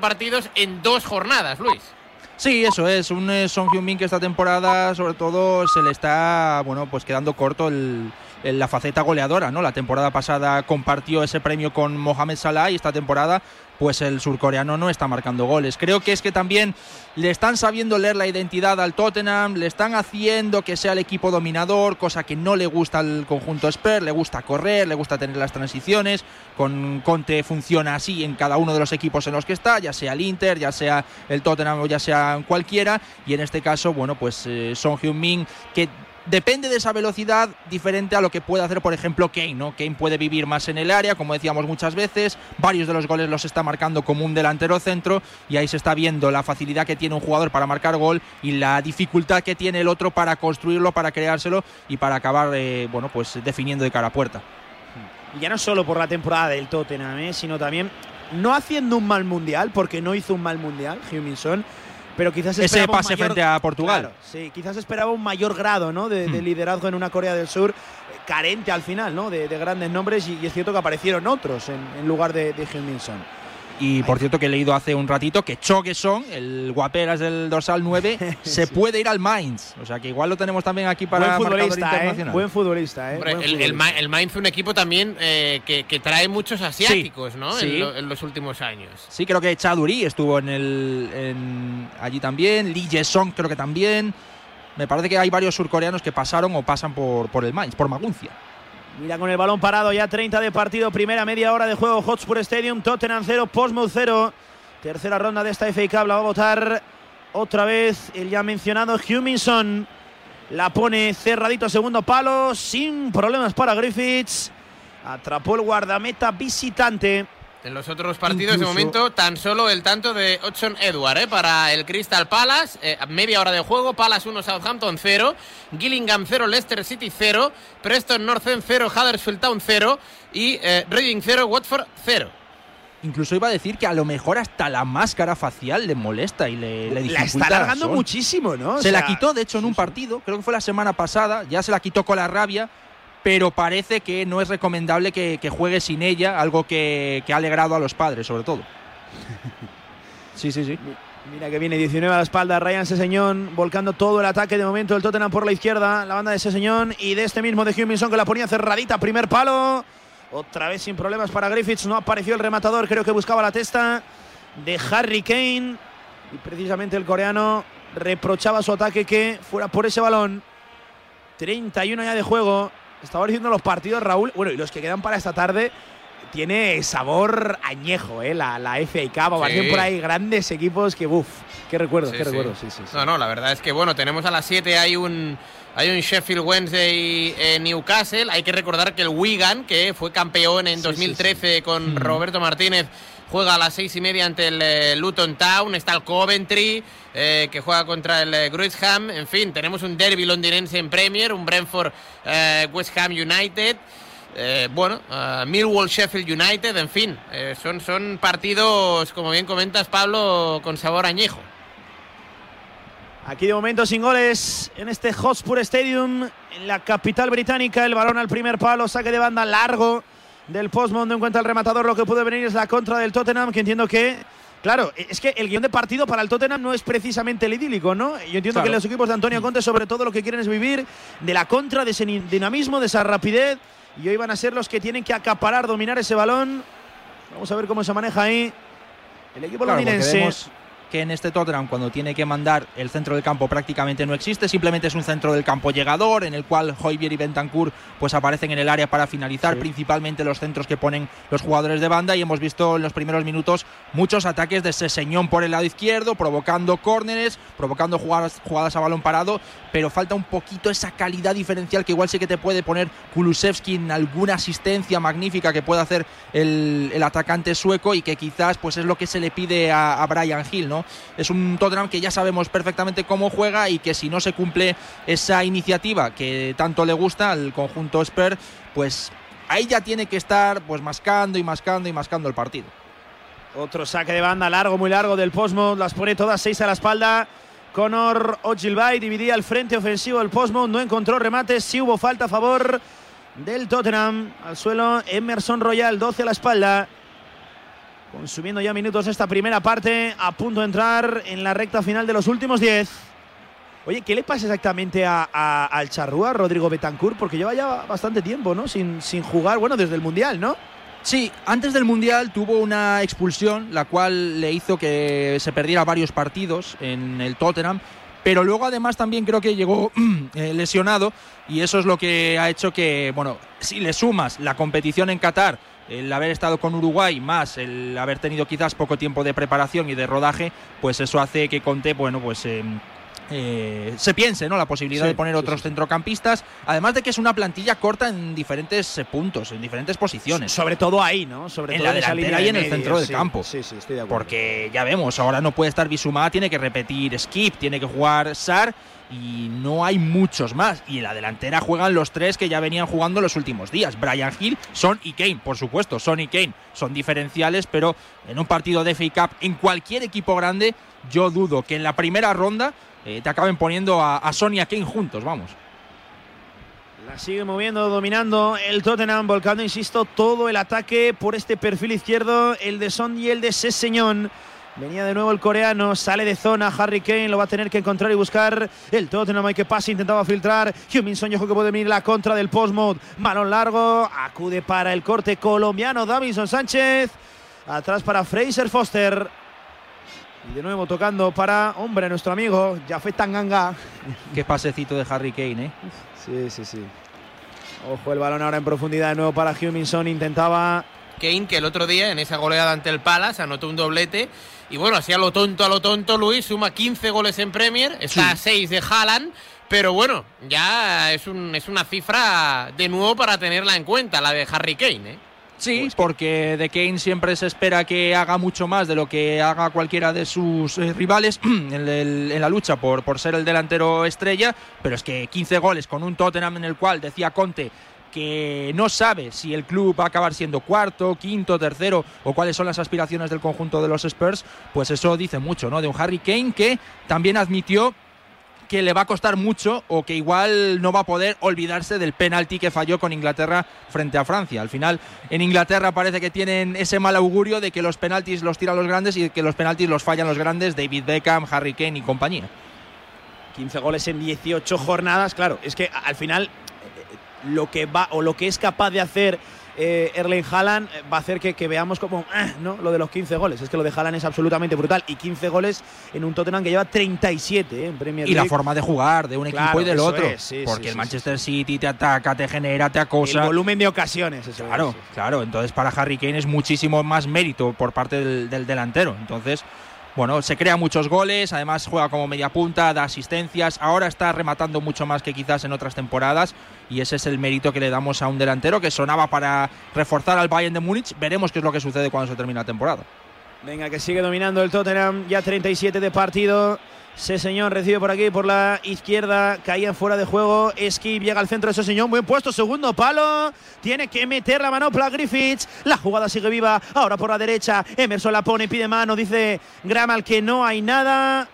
partidos en dos jornadas, Luis. Sí, eso es. Un eh, Son Heung-min que esta temporada, sobre todo, se le está, bueno, pues quedando corto el, la faceta goleadora, ¿no? La temporada pasada compartió ese premio con Mohamed Salah y esta temporada pues el surcoreano no está marcando goles. Creo que es que también le están sabiendo leer la identidad al Tottenham, le están haciendo que sea el equipo dominador, cosa que no le gusta al conjunto Spurs, le gusta correr, le gusta tener las transiciones, con Conte funciona así en cada uno de los equipos en los que está, ya sea el Inter, ya sea el Tottenham o ya sea cualquiera, y en este caso, bueno, pues eh, Son Heung-min que depende de esa velocidad diferente a lo que puede hacer, por ejemplo, Kane, ¿no? Kane puede vivir más en el área, como decíamos muchas veces, varios de los goles los está marcando como un delantero centro y ahí se está viendo la facilidad que tiene un jugador para marcar gol y la dificultad que tiene el otro para construirlo, para creárselo y para acabar, eh, bueno, pues definiendo de cara a puerta. Y ya no solo por la temporada del Tottenham, ¿eh? sino también no haciendo un mal mundial, porque no hizo un mal mundial, Huminson, pero quizás ese pase frente a Portugal. sí, quizás esperaba un mayor grado ¿no? de, hmm. liderazgo en una Corea del Sur eh, carente al final ¿no? de, grandes nombres y, es cierto que aparecieron otros en, lugar de, de y por cierto que he leído hace un ratito que Chogueson, el guaperas del dorsal 9, se puede ir al Mainz. O sea que igual lo tenemos también aquí para Buen futbolista, ¿eh? internacional. Buen futbolista, ¿eh? el, Mainz es un equipo también eh, que, trae muchos asiáticos, ¿no? En, los últimos años. Sí, creo que Chaduri estuvo en el allí también. Lee Jae-song creo que también. Me parece que hay varios surcoreanos que pasaron o pasan por, por el Mainz, por Maguncia. Mira con el balón parado, ya 30 de partido, primera media hora de juego, Hotspur Stadium, Tottenham 0, Portsmouth 0. Tercera ronda de esta FA Cup la va a votar otra vez el ya mencionado Huminson. La pone cerradito segundo palo, sin problemas para Griffiths. Atrapó el guardameta visitante. En los otros partidos, de momento, tan solo el tanto de Ochon Edward ¿eh? para el Crystal Palace. Eh, media hora de juego. Palace 1, Southampton 0. Gillingham 0, Leicester City 0. Preston North End 0, Huddersfield Town 0. Y eh, Reading 0, Watford 0. Incluso iba a decir que a lo mejor hasta la máscara facial le molesta y le, le dificulta. La está alargando muchísimo, ¿no? Se la quitó, de hecho, en un partido, creo que fue la semana pasada, ya se la quitó con la rabia pero parece que no es recomendable que, juegue sin ella, algo que, ha alegrado a los padres, sobre todo. sí, sí, sí. Mira que viene 19 a la espalda, Ryan Seseñón volcando todo el ataque de momento el Tottenham por la izquierda, la banda de Seseñón y de este mismo de Huminson que la ponía cerradita, primer palo. Otra vez sin problemas para Griffiths, no apareció el rematador, creo que buscaba la testa de Harry Kane y precisamente el coreano reprochaba su ataque que fuera por ese balón. 31 ya de juego. Estaba diciendo los partidos, Raúl. Bueno, y los que quedan para esta tarde tiene sabor añejo, ¿eh? La, la FA Cup. Sí. por ahí grandes equipos que, uff, qué recuerdos, qué recuerdos. Sí, no, no, la verdad es que, bueno, tenemos a las 7, hay un, hay un Sheffield Wednesday en Newcastle. Hay que recordar que el Wigan, que fue campeón en 2013 con mm. Roberto Martínez, juega a las seis y media ante el eh, Luton Town, está el Coventry, eh, que juega contra el eh, en fin, tenemos un derby londinense en Premier, un Brentford eh, West Ham United. bueno, Millwall Sheffield United, en fin, son, son partidos, como bien comentas, Pablo, con sabor añejo. Aquí de momento sin goles en este Hotspur Stadium, en la capital británica. El balón al primer palo, saque de banda largo del Postmont no encuentra el rematador. Lo que puede venir es la contra del Tottenham, que entiendo que. Claro, es que el guion de partido para el Tottenham no es precisamente el idílico, ¿no? Yo entiendo que los equipos de Antonio Conte, sobre todo, lo que quieren es vivir de la contra, de ese dinamismo, de esa rapidez. Y hoy van a ser los que tienen que acaparar, dominar ese balón. Vamos a ver cómo se maneja ahí el equipo londinense que en este Tottenham cuando tiene que mandar el centro del campo prácticamente no existe, simplemente es un centro del campo llegador en el cual Hoybier y Bentancur pues aparecen en el área para finalizar, principalmente los centros que ponen los jugadores de banda y hemos visto en los primeros minutos muchos ataques de Seseñón por el lado izquierdo, provocando córneres, provocando jugadas, jugadas a balón parado, pero falta un poquito esa calidad diferencial que igual sí que te puede poner Kulusevski en alguna asistencia magnífica que pueda hacer el, atacante sueco y que quizás pues es lo que se le pide a, a Brian Hill, ¿no? Es un Tottenham que ya sabemos perfectamente cómo juega y que si no se cumple esa iniciativa que tanto le gusta al conjunto Spurs, pues ahí ya tiene que estar pues mascando y mascando y mascando el partido. Otro saque de banda largo, muy largo del Postmont, las pone todas seis a la espalda. Conor Ogilvy dividía el frente ofensivo del Postmont, no encontró remates, sí hubo falta a favor del Tottenham. Al suelo Emerson Royal, 12 a la espalda. Consumiendo ya minutos esta primera parte, a punto de entrar en la recta final de los últimos 10. Oye, ¿qué le pasa exactamente a, a- al charrúa, Rodrigo Betancourt? Porque lleva ya bastante tiempo, ¿no? Sin, sin jugar, bueno, desde el Mundial, ¿no? Sí, antes del Mundial tuvo una expulsión, la cual le hizo que se perdiera varios partidos en el Tottenham, pero luego además también creo que llegó eh, lesionado y eso es lo que ha hecho que, bueno, si le sumas la competición en Qatar, el haber estado con Uruguay más el haber tenido quizás poco tiempo de preparación y de rodaje, pues eso hace que Conte, bueno, pues... eh, eh, se piense ¿no? la posibilidad Sí, de poner otros sí, sí. centrocampistas, además de que es una plantilla corta en diferentes eh, puntos, en diferentes posiciones. Sobre todo ahí, ¿no? Sobre En todo la delantera y en el centro del campo. Sí, sí, estoy de acuerdo. Porque ya vemos, ahora no puede estar Bisumá, tiene que repetir Skip, tiene que jugar Sar y no hay muchos más. Y en la delantera juegan los tres que ya venían jugando los últimos días. Brian Hill, Son y Kane, por supuesto, Son y Kane son diferenciales, pero en un partido de FA Cup, en cualquier equipo grande, yo dudo que en la primera ronda eh, te acaben poniendo a, a y a Kane juntos, vamos. La sigue moviendo, dominando el Tottenham, volcando, insisto, todo el ataque por este perfil izquierdo, el de Son y el de Sesseñón. Venía de nuevo el coreano, sale de zona, Harry Kane lo va a tener que encontrar y buscar. El Tottenham, hay que pase, intentaba filtrar, Hyun Son, ojo que puede venir la contra del Postmod, balón largo, acude para el corte colombiano, Davison Sánchez, atrás para Fraser Foster, y de nuevo tocando para, hombre, nuestro amigo, Jafet Tanganga. Qué pasecito de Harry Kane, ¿eh? Sí, sí, sí. Ojo el balón ahora en profundidad de nuevo para Huminson. Intentaba. Kane, que el otro día en esa goleada ante el Palace anotó un doblete. Y bueno, así a lo tonto, a lo tonto, Luis suma 15 goles en Premier, está a 6 de Haaland. Pero bueno, ya es, un, es una cifra de nuevo para tenerla en cuenta, la de Harry Kane. ¿eh? Sí, porque de Kane siempre se espera que haga mucho más de lo que haga cualquiera de sus eh, rivales en, el- en la lucha por, por ser el delantero estrella, pero es que 15 goles con un Tottenham en el cual decía Conte que no sabe si el club va a acabar siendo cuarto, quinto, tercero o cuáles son las aspiraciones del conjunto de los Spurs, pues eso dice mucho, ¿no? De un Harry Kane que también admitió que le va a costar mucho o que igual no va a poder olvidarse del penalti que falló con Inglaterra frente a Francia. Al final, en Inglaterra parece que tienen ese mal augurio de que los penaltis los tiran los grandes y que los penaltis los fallan los grandes, David Beckham, Harry Kane y compañía. 15 goles en 18 jornadas. Claro, es que al final eh, lo que va o lo que es capaz de hacer eh, Erling Haaland eh, va a hacer que, que veamos como ah, no lo de los 15 goles. Es que lo de Haaland es absolutamente brutal. Y 15 goles en un Tottenham que lleva 37 eh, en Premier Y League. la forma de jugar de un Claro, equipo y del otro. es, sí, porque sí, el sí, Manchester City te ataca, te genera, te El acosa. volumen de ocasiones. Eso Claro, es, claro. Entonces para Harry Kane es muchísimo más mérito por parte del, del delantero. Entonces, bueno, se crea muchos goles, además juega como media punta, da asistencias. Ahora está rematando mucho más que quizás en otras temporadas y ese es el mérito que le damos a un delantero que sonaba para reforzar al Bayern de Múnich. Veremos qué es lo que sucede cuando se termine la temporada. Venga, que sigue dominando el Tottenham. Ya 37 de partido. Ese señor recibe por aquí, por la izquierda. Caía fuera de juego. Skip llega al centro de ese señor. Buen puesto, segundo palo. Tiene que meter la manopla Griffiths. La jugada sigue viva. Ahora por la derecha. Emerson la pone, pide mano. Dice Gramal que no hay nada.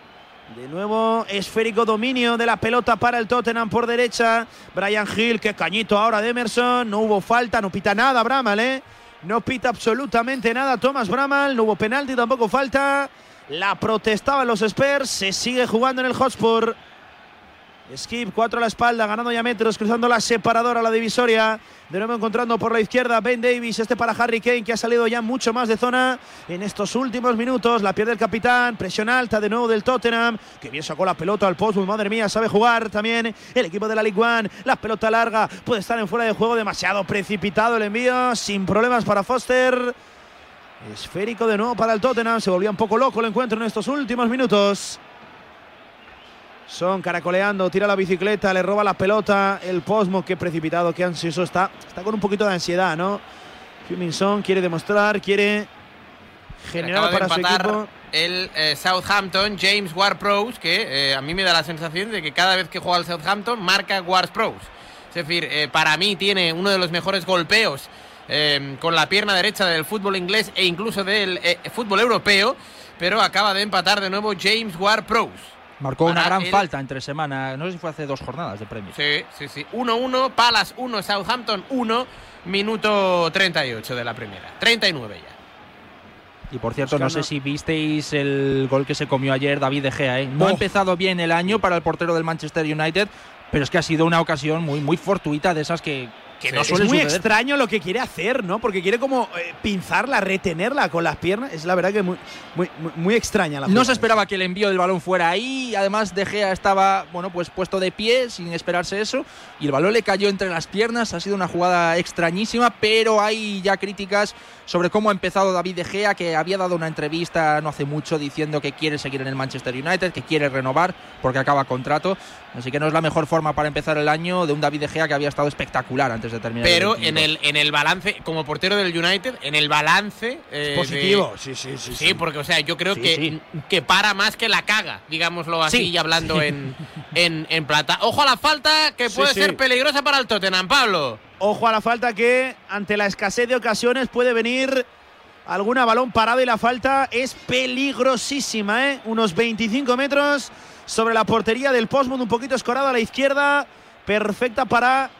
De nuevo, esférico dominio de la pelota para el Tottenham por derecha. Brian Hill, que cañito ahora de Emerson. No hubo falta, no pita nada Bramal, ¿eh? No pita absolutamente nada Thomas Bramal. No hubo penalti, tampoco falta. La protestaban los Spurs. Se sigue jugando en el Hotspur. Skip, 4 a la espalda, ganando ya metros, cruzando la separadora, la divisoria. De nuevo encontrando por la izquierda Ben Davis, este para Harry Kane, que ha salido ya mucho más de zona en estos últimos minutos. La pierde el capitán, presión alta de nuevo del Tottenham, que bien sacó la pelota al post, madre mía, sabe jugar también el equipo de la League One. La pelota larga puede estar en fuera de juego, demasiado precipitado el envío, sin problemas para Foster. Esférico de nuevo para el Tottenham, se volvía un poco loco el encuentro en estos últimos minutos. Son caracoleando, tira la bicicleta, le roba la pelota. El Posmo, qué precipitado, qué ansioso está. Está con un poquito de ansiedad, ¿no? Son quiere demostrar, quiere generar para su equipo. el eh, Southampton, James Ward-Prowse, que eh, a mí me da la sensación de que cada vez que juega el Southampton marca Ward-Prowse. Es decir, eh, para mí tiene uno de los mejores golpeos eh, con la pierna derecha del fútbol inglés e incluso del eh, fútbol europeo, pero acaba de empatar de nuevo James Ward-Prowse. Marcó una gran el- falta entre semana, no sé si fue hace dos jornadas de premio. Sí, sí, sí. 1-1, Palace 1, Southampton 1, minuto 38 de la primera. 39 ya. Y por cierto, no sé si visteis el gol que se comió ayer David De Gea. ¿eh? No ha oh. empezado bien el año para el portero del Manchester United, pero es que ha sido una ocasión muy, muy fortuita de esas que, que no Es muy extraño lo que quiere hacer, ¿no? Porque quiere como eh, pinzarla, retenerla con las piernas. Es la verdad que muy, muy, muy extraña la No se esperaba que el envío del balón fuera ahí. Además, De Gea estaba, bueno, pues puesto de pie sin esperarse eso. Y el balón le cayó entre las piernas. Ha sido una jugada extrañísima, pero hay ya críticas sobre cómo ha empezado David De Gea, que había dado una entrevista no hace mucho diciendo que quiere seguir en el Manchester United, que quiere renovar porque acaba contrato. Así que no es la mejor forma para empezar el año de un David De Gea que había estado espectacular antes de terminar. Pero en el en el balance, como portero del United, en el balance eh, positivo, sí, sí, sí, sí. porque o sea, yo creo que, que para más que la caga, digámoslo así, y hablando en, en, plata. Ojo a la falta que puede ser peligrosa para el Tottenham, Pablo. Ojo a la falta que ante la escasez de ocasiones puede venir alguna balón parado y la falta es peligrosísima, ¿eh? Unos 25 metros sobre la portería del Postmund, un poquito escorado a la izquierda, perfecta para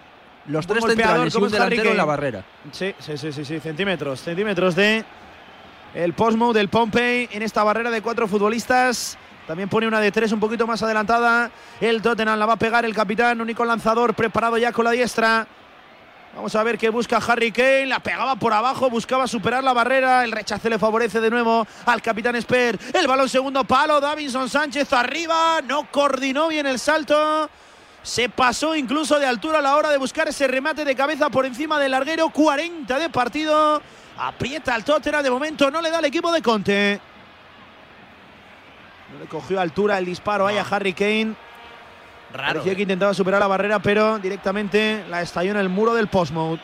los tres centrales y un delantero en la barrera. Sí, sí, sí, sí, centímetros, centímetros de el Postmode del Pompey en esta barrera de cuatro futbolistas. También pone una de tres un poquito más adelantada. El Tottenham la va a pegar el capitán, único lanzador preparado ya con la diestra. Vamos a ver qué busca Harry Kane. La pegaba por abajo, buscaba superar la barrera. El rechace le favorece de nuevo al capitán Sper. El balón segundo palo. Davinson Sánchez arriba. No coordinó bien el salto. Se pasó incluso de altura a la hora de buscar ese remate de cabeza por encima del larguero. 40 de partido. Aprieta al Tottenham. De momento no le da el equipo de Conte. No le cogió altura el disparo ahí a Harry Kane. Raro. Parecía que eh. intentaba superar la barrera, pero directamente la estalló en el muro del postmode.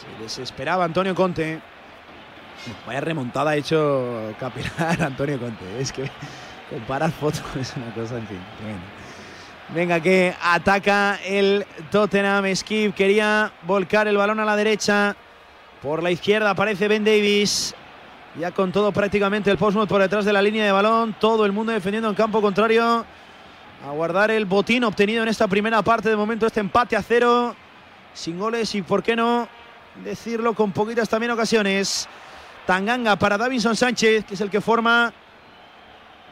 Se desesperaba Antonio Conte. Vaya remontada ha hecho capilar Antonio Conte. Es que comparar fotos es una cosa, en fin. Venga, que ataca el Tottenham. Skip quería volcar el balón a la derecha. Por la izquierda aparece Ben Davis. Ya con todo prácticamente el Postmod por detrás de la línea de balón. Todo el mundo defendiendo en campo contrario. A guardar el botín obtenido en esta primera parte. De momento este empate a cero. Sin goles y por qué no decirlo con poquitas también ocasiones. Tanganga para Davinson Sánchez, que es el que forma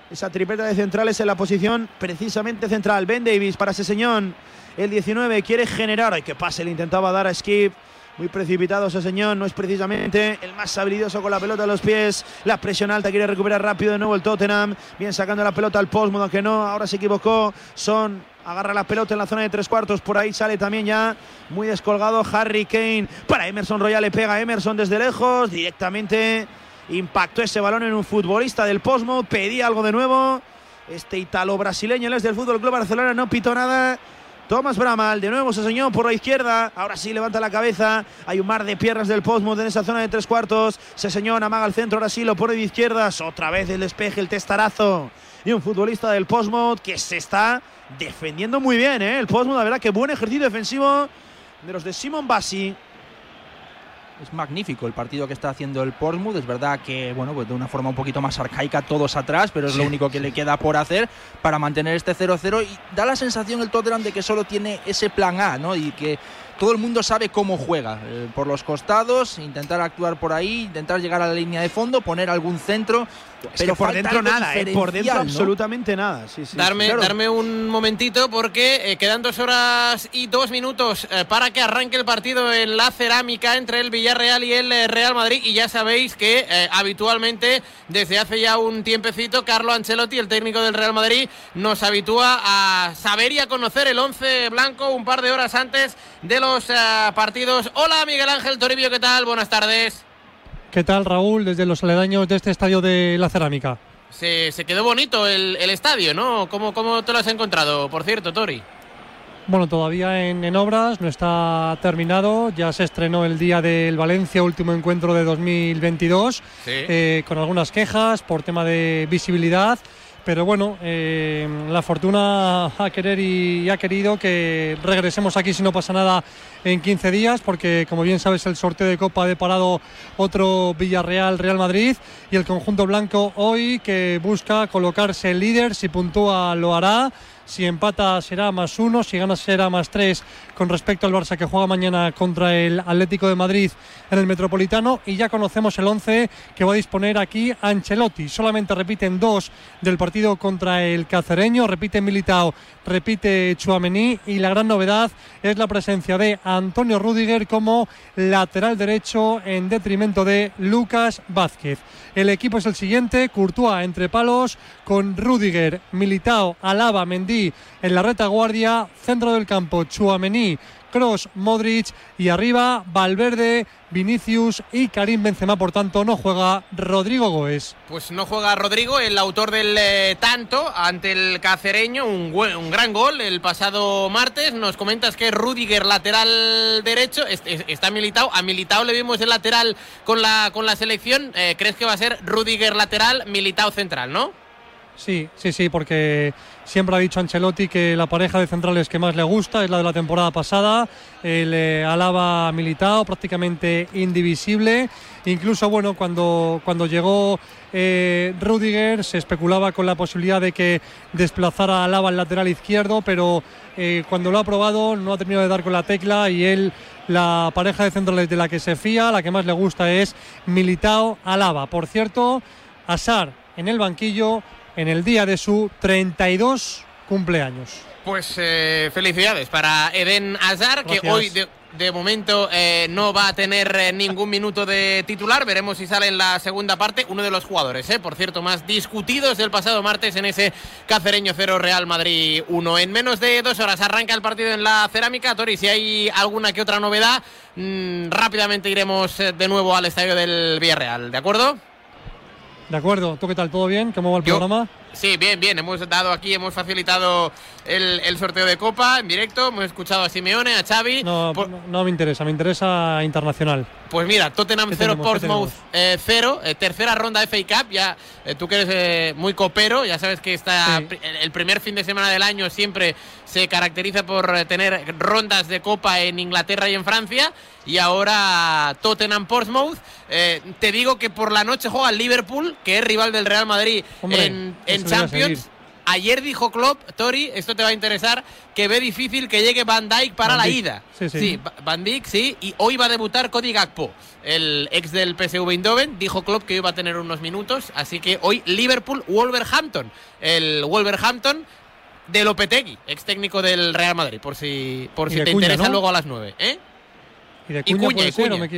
esa tripleta de centrales en la posición precisamente central. Ben Davis para Seseñón. El 19 quiere generar. Ay, que pase, le intentaba dar a Skip. Muy precipitado ese señor, no es precisamente el más habilidoso con la pelota a los pies. La presión alta quiere recuperar rápido de nuevo el Tottenham. Bien sacando la pelota al Postmod, aunque no, ahora se equivocó. Son agarra la pelota en la zona de tres cuartos. Por ahí sale también ya muy descolgado Harry Kane. Para Emerson Royal le pega Emerson desde lejos. Directamente impactó ese balón en un futbolista del Postmod. Pedía algo de nuevo. Este italo brasileño, el del Fútbol Club Barcelona, no pitó nada. Tomás Bramal, de nuevo se señor por la izquierda. Ahora sí levanta la cabeza. Hay un mar de piernas del Postmod en esa zona de tres cuartos. Se señor amaga al centro, ahora sí lo pone de izquierdas. Otra vez el despeje, el testarazo. Y un futbolista del Postmod que se está defendiendo muy bien. ¿eh? El Postmod, la verdad que buen ejercicio defensivo de los de Simon Bassi es magnífico el partido que está haciendo el Portsmouth. Es verdad que, bueno, pues de una forma un poquito más arcaica, todos atrás, pero es lo único que le queda por hacer para mantener este 0-0. Y da la sensación el Tottenham de que solo tiene ese plan A, ¿no? Y que todo el mundo sabe cómo juega. Eh, por los costados, intentar actuar por ahí, intentar llegar a la línea de fondo, poner algún centro. Pero por dentro nada, eh, por dentro absolutamente nada. darme, darme un momentito porque eh, quedan dos horas y dos minutos para que arranque el partido en la cerámica entre el Villarreal y el Real Madrid. Y ya sabéis que habitualmente, desde hace ya un tiempecito, Carlo Ancelotti, el técnico del Real Madrid, nos habitúa a saber y a conocer el once blanco un par de horas antes de los eh, partidos. Hola Miguel Ángel Toribio, ¿qué tal? Buenas tardes. ¿Qué tal Raúl desde los aledaños de este estadio de la cerámica? Se, quedó bonito el, estadio, ¿no? ¿Cómo, ¿Cómo te lo has encontrado, por cierto, Tori? Bueno, todavía en, obras, no está terminado. Ya se estrenó el día del Valencia, último encuentro de 2022, eh, con algunas quejas por tema de visibilidad pero bueno, eh, la fortuna ha querer y, ha querido que regresemos aquí si no pasa nada en 15 días, porque como bien sabes el sorteo de Copa ha deparado otro Villarreal Real Madrid y el conjunto blanco hoy que busca colocarse líder, si puntúa lo hará Si empata será más uno, si gana será más tres con respecto al Barça que juega mañana contra el Atlético de Madrid en el Metropolitano. Y ya conocemos el 11 que va a disponer aquí Ancelotti. Solamente repiten dos del partido contra el Cacereño, repite Militao, repite Chuamení y la gran novedad es la presencia de Antonio Rudiger como lateral derecho en detrimento de Lucas Vázquez. El equipo es el siguiente, Courtois entre palos con Rudiger, Militao, Alaba, Mendy en la retaguardia, centro del campo, Chuamení, Cross, Modric y arriba Valverde, Vinicius y Karim Benzema. Por tanto, no juega Rodrigo Goes. Pues no juega Rodrigo, el autor del eh, tanto ante el cacereño, un, gran gol el pasado martes. Nos comentas que Rudiger, lateral derecho, está militado. A militado le vimos el lateral con la, con la selección. Eh, ¿Crees que va a ser Rudiger lateral, militado central, no? Sí, sí, sí, porque siempre ha dicho Ancelotti que la pareja de centrales que más le gusta es la de la temporada pasada. El eh, alaba militado, prácticamente indivisible. Incluso, bueno, cuando, cuando llegó eh, Rudiger se especulaba con la posibilidad de que desplazara a Alaba al lateral izquierdo, pero eh, cuando lo ha probado no ha terminado de dar con la tecla y él, la pareja de centrales de la que se fía, la que más le gusta es Militao Alaba. Por cierto, Asar en el banquillo en el día de su 32 cumpleaños. Pues eh, felicidades para Eden Hazard, que hoy de, momento eh, no va a tener eh, ningún minuto de titular. Veremos si sale en la segunda parte. Uno de los jugadores, por cierto, más discutidos del pasado martes en ese Cacereño 0 Real Madrid 1. En menos de dos horas arranca el partido en la cerámica. Tori, si hay alguna que otra novedad, mm, rápidamente iremos de nuevo al estadio del Villarreal. ¿De acuerdo? De acuerdo, ¿tú qué tal? ¿Todo bien? ¿Cómo va el programa? Sí, bien, bien. Hemos dado aquí, hemos facilitado el, sorteo de Copa en directo. Hemos escuchado a Simeone, a Xavi. No, no, me interesa, me interesa internacional. Pues mira, Tottenham 0, Portsmouth 0, eh, tercera ronda FA Cup. Ya, eh, tú que eres eh, muy copero, ya sabes que está el primer fin de semana del año siempre se caracteriza por tener rondas de Copa en Inglaterra y en Francia. Y ahora Tottenham Portsmouth. te digo que por la noche juega el Liverpool, que es rival del Real Madrid en, en Champions. Ayer dijo Klopp, Tori, esto te va a interesar, que ve difícil que llegue Van Dijk para la ida. Sí, sí. Van Dijk, sí, y hoy va a debutar Cody Gakpo, el ex del PSV Eindhoven. Dijo Klopp que iba a tener unos minutos, así que hoy Liverpool-Wolverhampton. El Wolverhampton de Lopetegui, ex técnico del Real Madrid, por si, por si te interesa luego a las 9. ¿eh? Y de Cuña, y Cuña,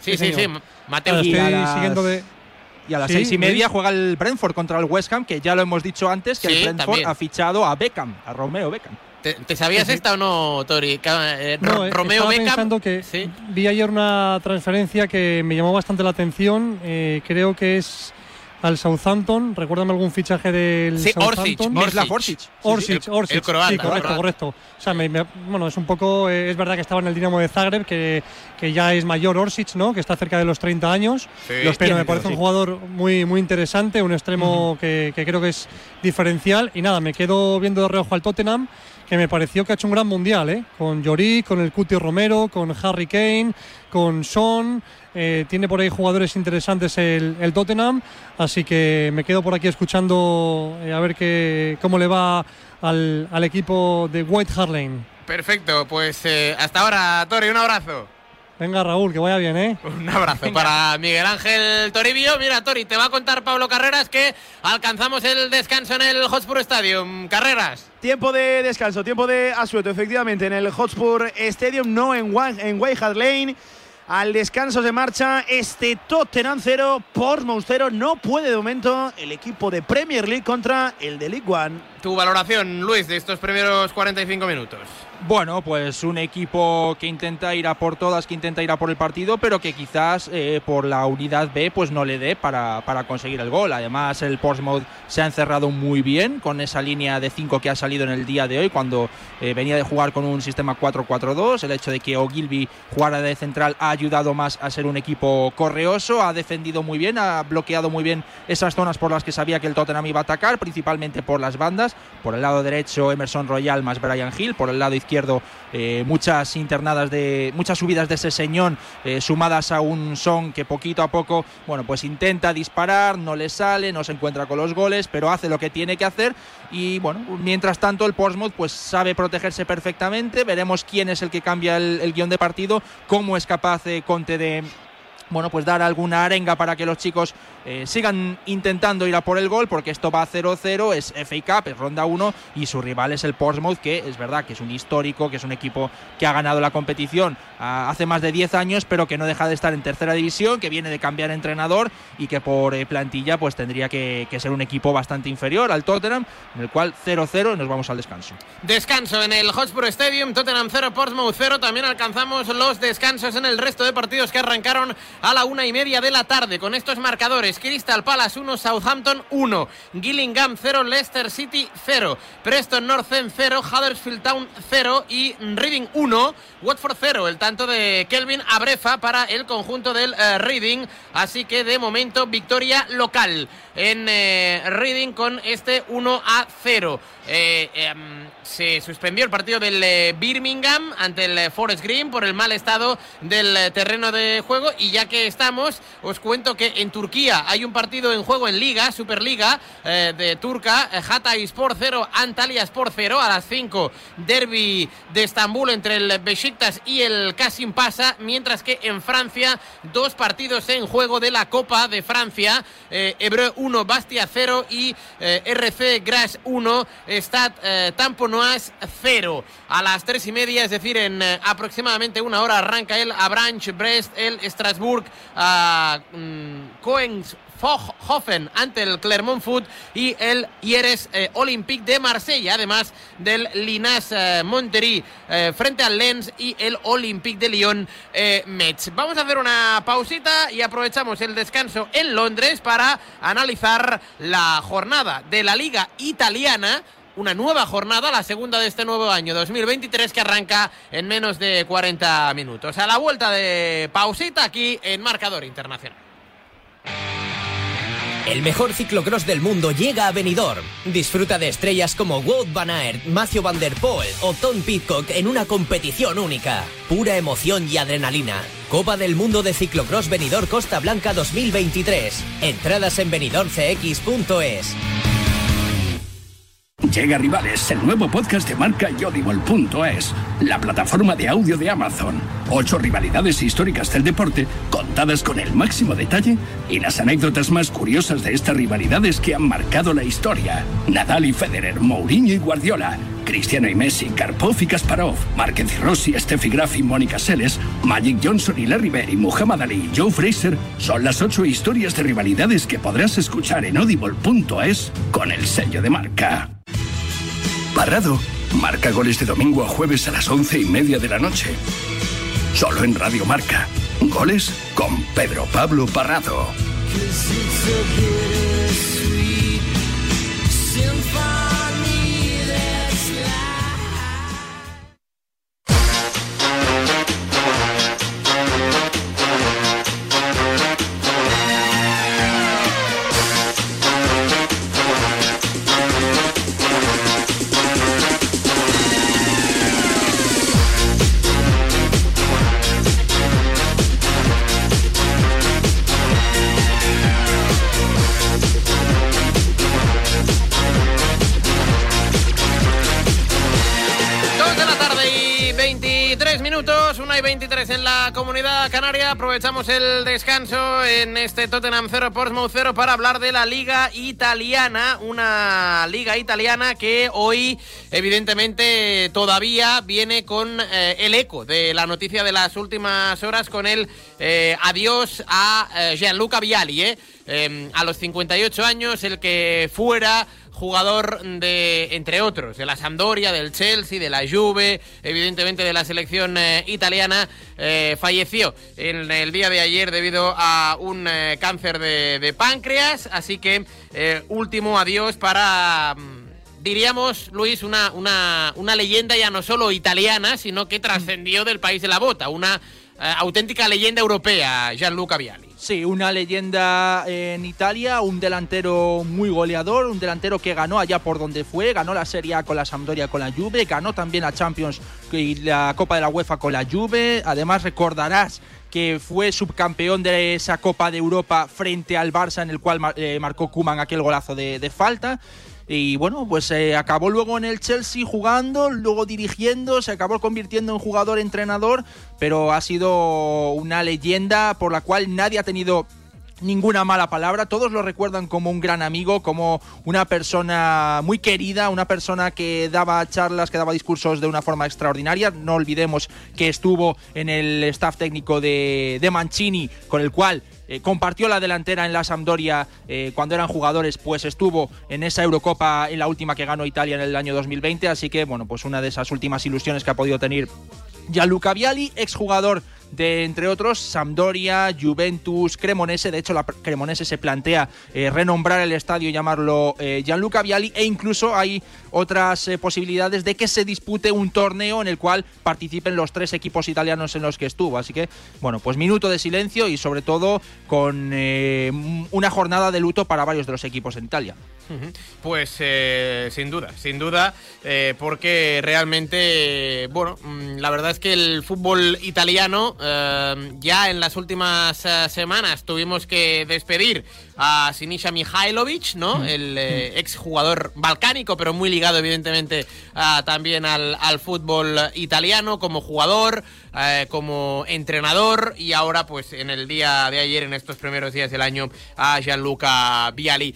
Sí, sí, sí, Mateo. Estoy siguiendo de y a las seis y media juega el Brentford contra el West Ham, que ya lo hemos dicho antes, que el Brentford ha fichado a Beckham, a Romeo Beckham. ¿Te, sabías esta o no, Tori? Eh, no, eh, Romeo Beckham. pensando que vi ayer una transferencia que me llamó bastante la atención. Eh, creo que es al Southampton. Recuérdame algún fichaje del sí, Southampton. Orsic, Orsic. Orsic, Orsic. sí, correcto, correcto. O sea, bueno, es un poco, eh, es verdad que estaba en el Dinamo de Zagreb, que, que ya es mayor Orsic, ¿no? Que está cerca de los 30 años. pero me parece un jugador muy, muy interesante, un extremo que, que creo que es diferencial. Y nada, me quedo viendo de reojo al Tottenham que me pareció que ha hecho un gran mundial, ¿eh? con Llorí, con el Cuti Romero, con Harry Kane, con Son. Eh, tiene por ahí jugadores interesantes el, Tottenham, así que me quedo por aquí escuchando eh, a ver qué, cómo le va al, equipo de White Hart Lane. Perfecto, pues eh, hasta ahora, Tori, un abrazo. Venga, Raúl, que vaya bien, ¿eh? Un abrazo para Miguel Ángel Toribio. Mira, Tori, te va a contar Pablo Carreras que alcanzamos el descanso en el Hotspur Stadium. Carreras. Tiempo de descanso, tiempo de asueto, efectivamente, en el Hotspur Stadium, no en, en White Hart Lane. Al descanso de marcha este Tottenham 0, Portsmouth 0. No puede de momento el equipo de Premier League contra el de League One. Tu valoración, Luis, de estos primeros 45 minutos. Bueno, pues un equipo que intenta ir a por todas, que intenta ir a por el partido, pero que quizás eh, por la unidad B pues no le dé para, para, conseguir el gol. Además, el Portsmouth se ha encerrado muy bien con esa línea de 5 que ha salido en el día de hoy, cuando eh, venía de jugar con un sistema 4-4-2. El hecho de que Ogilvy jugara de central ha ayudado más a ser un equipo correoso, ha defendido muy bien, ha bloqueado muy bien esas zonas por las que sabía que el Tottenham iba a atacar, principalmente por las bandas. Por el lado derecho, Emerson Royal más Brian Hill, por el lado izquierdo eh, muchas internadas de muchas subidas de ese señón eh, sumadas a un son que poquito a poco, bueno, pues intenta disparar, no le sale, no se encuentra con los goles, pero hace lo que tiene que hacer y bueno, mientras tanto el Portsmouth pues sabe protegerse perfectamente, veremos quién es el que cambia el, guion de partido, cómo es capaz Conte de bueno, pues dar alguna arenga para que los chicos eh, sigan intentando ir a por el gol, porque esto va a 0-0, es FA Cup, es ronda 1 y su rival es el Portsmouth, que es verdad que es un histórico, que es un equipo que ha ganado la competición ah, hace más de 10 años, pero que no deja de estar en tercera división, que viene de cambiar entrenador y que por eh, plantilla pues tendría que, ser un equipo bastante inferior al Tottenham, en el cual 0-0 nos vamos al descanso. Descanso en el Hotspur Stadium, Tottenham 0, Portsmouth 0, también alcanzamos los descansos en el resto de partidos que arrancaron a la una y media de la tarde con estos marcadores. Crystal Palace 1, Southampton 1, Gillingham 0, Leicester City 0, Preston North End 0, Huddersfield Town 0 y Reading 1, Watford 0. El tanto de Kelvin Abrefa para el conjunto del eh, Reading. Así que de momento victoria local en eh, Reading con este 1 a 0. Eh, em, se suspendió el partido del eh, Birmingham ante el Forest Green por el mal estado del terreno de juego. Y ya que estamos os cuento que en Turquía hay un partido en juego en Liga, Superliga de Turca, Hatay Sport 0, Antalya Sport 0 a las 5, derby de Estambul entre el Besiktas y el Kasim Pasa, mientras que en Francia dos partidos en juego de la Copa de Francia, Ebreu 1, Bastia 0 y RC Gras 1, Stade eh, Tamponoas 0. A las 3 y media, es decir, en eh, aproximadamente una hora arranca el Abranch, Brest, el Strasbourg, a mm, Coens Hofen ante el Clermont Foot y el Hieres eh, Olympique de Marsella, además del Linas eh, eh, frente al Lens y el Olympique de Lyon Metz. Vamos a hacer una pausita y aprovechamos el descanso en Londres para analizar la jornada de la Liga Italiana una nueva jornada, la segunda de este nuevo año 2023 que arranca en menos de 40 minutos. A la vuelta de pausita aquí en Marcador Internacional. El mejor ciclocross del mundo llega a Benidorm. Disfruta de estrellas como Wout van Aert, Matthew van der Poel o Tom Pitcock en una competición única. Pura emoción y adrenalina. Copa del Mundo de Ciclocross Benidorm Costa Blanca 2023. Entradas en benidormcx.es. Llega Rivales, el nuevo podcast de marca Yodibol.es, la plataforma de audio de Amazon. Ocho rivalidades históricas del deporte contadas con el máximo detalle y las anécdotas más curiosas de estas rivalidades que han marcado la historia. Nadal y Federer, Mourinho y Guardiola, Cristiano y Messi, Karpov y Kasparov, Márquez y Rossi, Steffi Graf y Mónica Seles, Magic Johnson y Larry Bird y Muhammad Ali y Joe Fraser son las ocho historias de rivalidades que podrás escuchar en audible.es con el sello de marca. Parrado marca goles de domingo a jueves a las once y media de la noche. Solo en Radio Marca. Goles con Pedro Pablo Parrado. Aprovechamos el descanso en este Tottenham 0 Portsmouth 0 para hablar de la Liga Italiana, una Liga Italiana que hoy evidentemente todavía viene con eh, el eco de la noticia de las últimas horas con el eh, adiós a eh, Gianluca Vialli, em, a los 58 años, el que fuera jugador de, entre otros, de la Sampdoria, del Chelsea, de la Juve, evidentemente de la selección eh, italiana, eh, falleció en el día de ayer debido a un eh, cáncer de, páncreas, así que último adiós para... Mm, diríamos, Luis, una, una, una leyenda ya no solo italiana, sino que trascendió del país de la bota, una auténtica leyenda europea, Vialli. Sí, una leyenda en Italia, un delantero muy goleador, un delantero que ganó allá por donde fue, ganó la Serie A con la Sampdoria con la Juve, ganó también la Champions y la Copa de la UEFA con la Juve. Además recordarás que fue subcampeón de esa Copa de Europa frente al Barça en el cual eh, marcó Kuman aquel golazo de falta. Y bueno, pues se acabó luego en el Chelsea jugando, luego dirigiendo, se acabó convirtiendo en jugador-entrenador, pero ha sido una leyenda por la cual nadie ha tenido ninguna mala palabra, todos lo recuerdan como un gran amigo, como una persona muy querida, una persona que daba charlas, que daba discursos de una forma extraordinaria. No olvidemos que estuvo en el staff técnico de, de Mancini, con el cual eh, compartió la delantera en la Sampdoria eh, cuando eran jugadores, pues estuvo en esa Eurocopa en la última que ganó Italia en el año 2020, así que bueno, pues una de esas últimas ilusiones que ha podido tener Gianluca Viali, exjugador de, entre otros, Sampdoria, Juventus, Cremonese. De hecho, la Cremonese se plantea eh, renombrar el estadio y llamarlo eh, Gianluca Viali. E incluso hay otras eh, posibilidades de que se dispute un torneo en el cual participen los tres equipos italianos en los que estuvo. Así que, bueno, pues minuto de silencio y sobre todo con una jornada de luto para varios de los equipos en Italia. Pues sin duda, sin duda, porque realmente, bueno, mm, la verdad es que el fútbol italiano eh, ya en las últimas eh, semanas tuvimos que despedir a Sinisa Mihailovic, ¿no? Mm. El eh, ex jugador balcánico, pero muy ligado evidentemente también al, fútbol italiano como jugador, como entrenador y ahora pues en el día de ayer, en estos primeros días del año, a Gianluca Viali.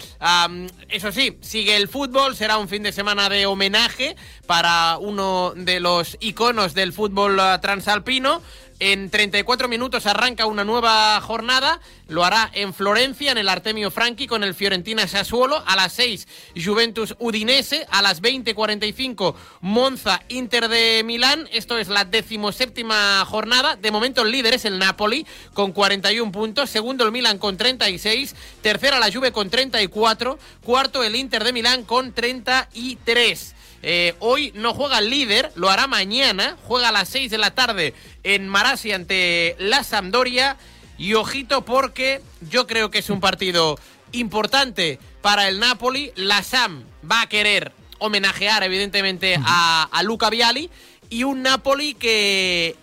eso sí, sigue el fútbol, será un fin de semana de homenaje para uno de los iconos del fútbol transalpino. En 34 minutos arranca una nueva jornada. Lo hará en Florencia, en el Artemio Franchi, con el Fiorentina Sassuolo. A las 6, Juventus Udinese. A las 20.45, Monza Inter de Milán. Esto es la decimoséptima jornada. De momento, el líder es el Napoli, con 41 puntos. Segundo, el Milán con 36. Tercera, la Juve con 34. Cuarto, el Inter de Milán con 33. Eh, hoy no juega el líder, lo hará mañana. Juega a las 6 de la tarde en Marasi ante la Sampdoria. Y ojito porque yo creo que es un partido importante para el Napoli. La Sam va a querer homenajear evidentemente a, a Luca Viali y un Napoli que,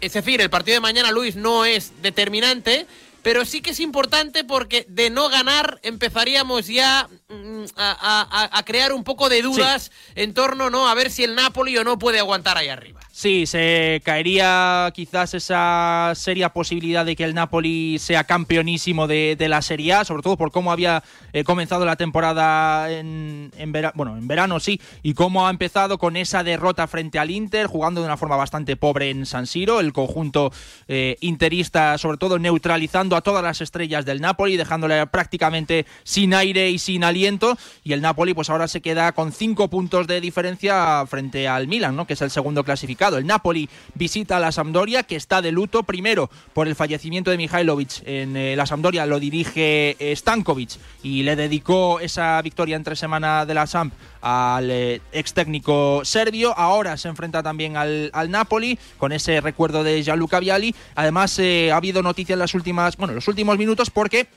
es decir, el partido de mañana, Luis, no es determinante, pero sí que es importante porque de no ganar empezaríamos ya mm, a, crear un poco de dudas en torno ¿no? a ver si el Napoli o no puede aguantar ahí arriba. Sí, se caería quizás esa seria posibilidad de que el Napoli sea campeonísimo de, la Serie A, sobre todo por cómo había eh, comenzado la temporada en, verano, bueno, en verano sí, y cómo ha empezado con esa derrota frente al Inter, jugando de una forma bastante pobre en San Siro, el conjunto eh, interista sobre todo neutralizando a todas las estrellas del Napoli, dejándole prácticamente sin aire y sin aliento, y el Napoli pues ahora se queda con cinco puntos de diferencia frente al Milan, ¿no? que es el segundo clasificado el Napoli visita a la Sampdoria, que está de luto, primero por el fallecimiento de Mihailovic. En eh, la Sampdoria lo dirige eh, Stankovic y le dedicó esa victoria entre semana de la Samp al eh, ex técnico serbio. Ahora se enfrenta también al, al Napoli con ese recuerdo de Gianluca Viali. Además, ha habido noticias en las últimas, bueno, los últimos minutos porque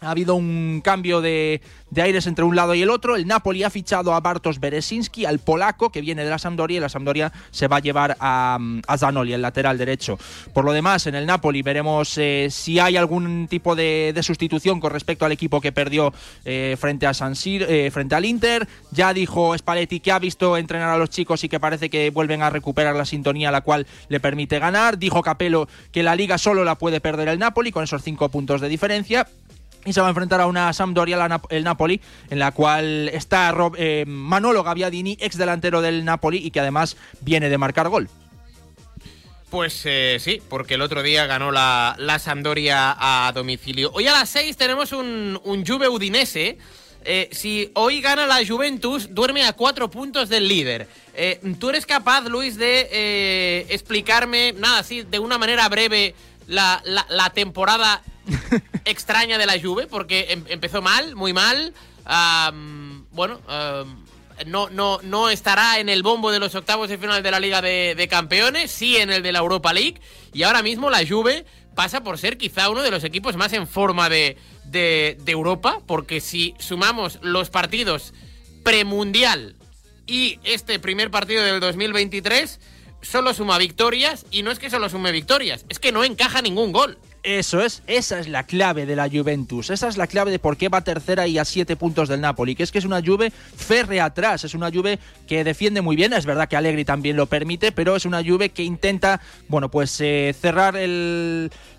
ha habido un cambio de, aires entre un lado y el otro. El Napoli ha fichado a Bartosz Beresinski, al polaco que viene de la Sampdoria, y la Sampdoria se va a llevar a, a Zanoli, el lateral derecho. Por lo demás, en el Napoli veremos eh, si hay algún tipo de, sustitución con respecto al equipo que perdió eh, frente a San eh, frente al Inter. Ya dijo Spalletti que ha visto entrenar a los chicos y que parece que vuelven a recuperar la sintonía la cual le permite ganar. Dijo Capello que la liga solo la puede perder el Napoli con esos cinco puntos de diferencia y se va a enfrentar a una Sampdoria, el Napoli, en la cual está eh, Manolo Gaviadini, ex delantero del Napoli y que además viene de marcar gol. Pues eh, sí, porque el otro día ganó la, la Sampdoria a domicilio. Hoy a las 6 tenemos un, un Juve Udinese. Eh, si hoy gana la Juventus, duerme a cuatro puntos del líder. ¿Tú eres capaz, Luis, de explicarme, nada, así, de una manera breve, la, la temporada extraña de la Juve porque em, empezó mal, muy mal. bueno, no, no, no estará en el bombo de los octavos de final de la Liga de, Campeones, sí en el de la Europa League. Y ahora mismo la Juve pasa por ser quizá uno de los equipos más en forma de, de, Europa, porque si sumamos los partidos premundial y este primer partido del 2023, solo suma victorias y no es que solo sume victorias, es que no encaja ningún gol. Eso es, esa es la clave de la Juventus, esa es la clave de por qué va tercera y a siete puntos del Napoli, que es que es una Juve férrea atrás, es una Juve que defiende muy bien, es verdad que Allegri también lo permite, pero es una Juve que intenta, bueno, pues eh, cerrar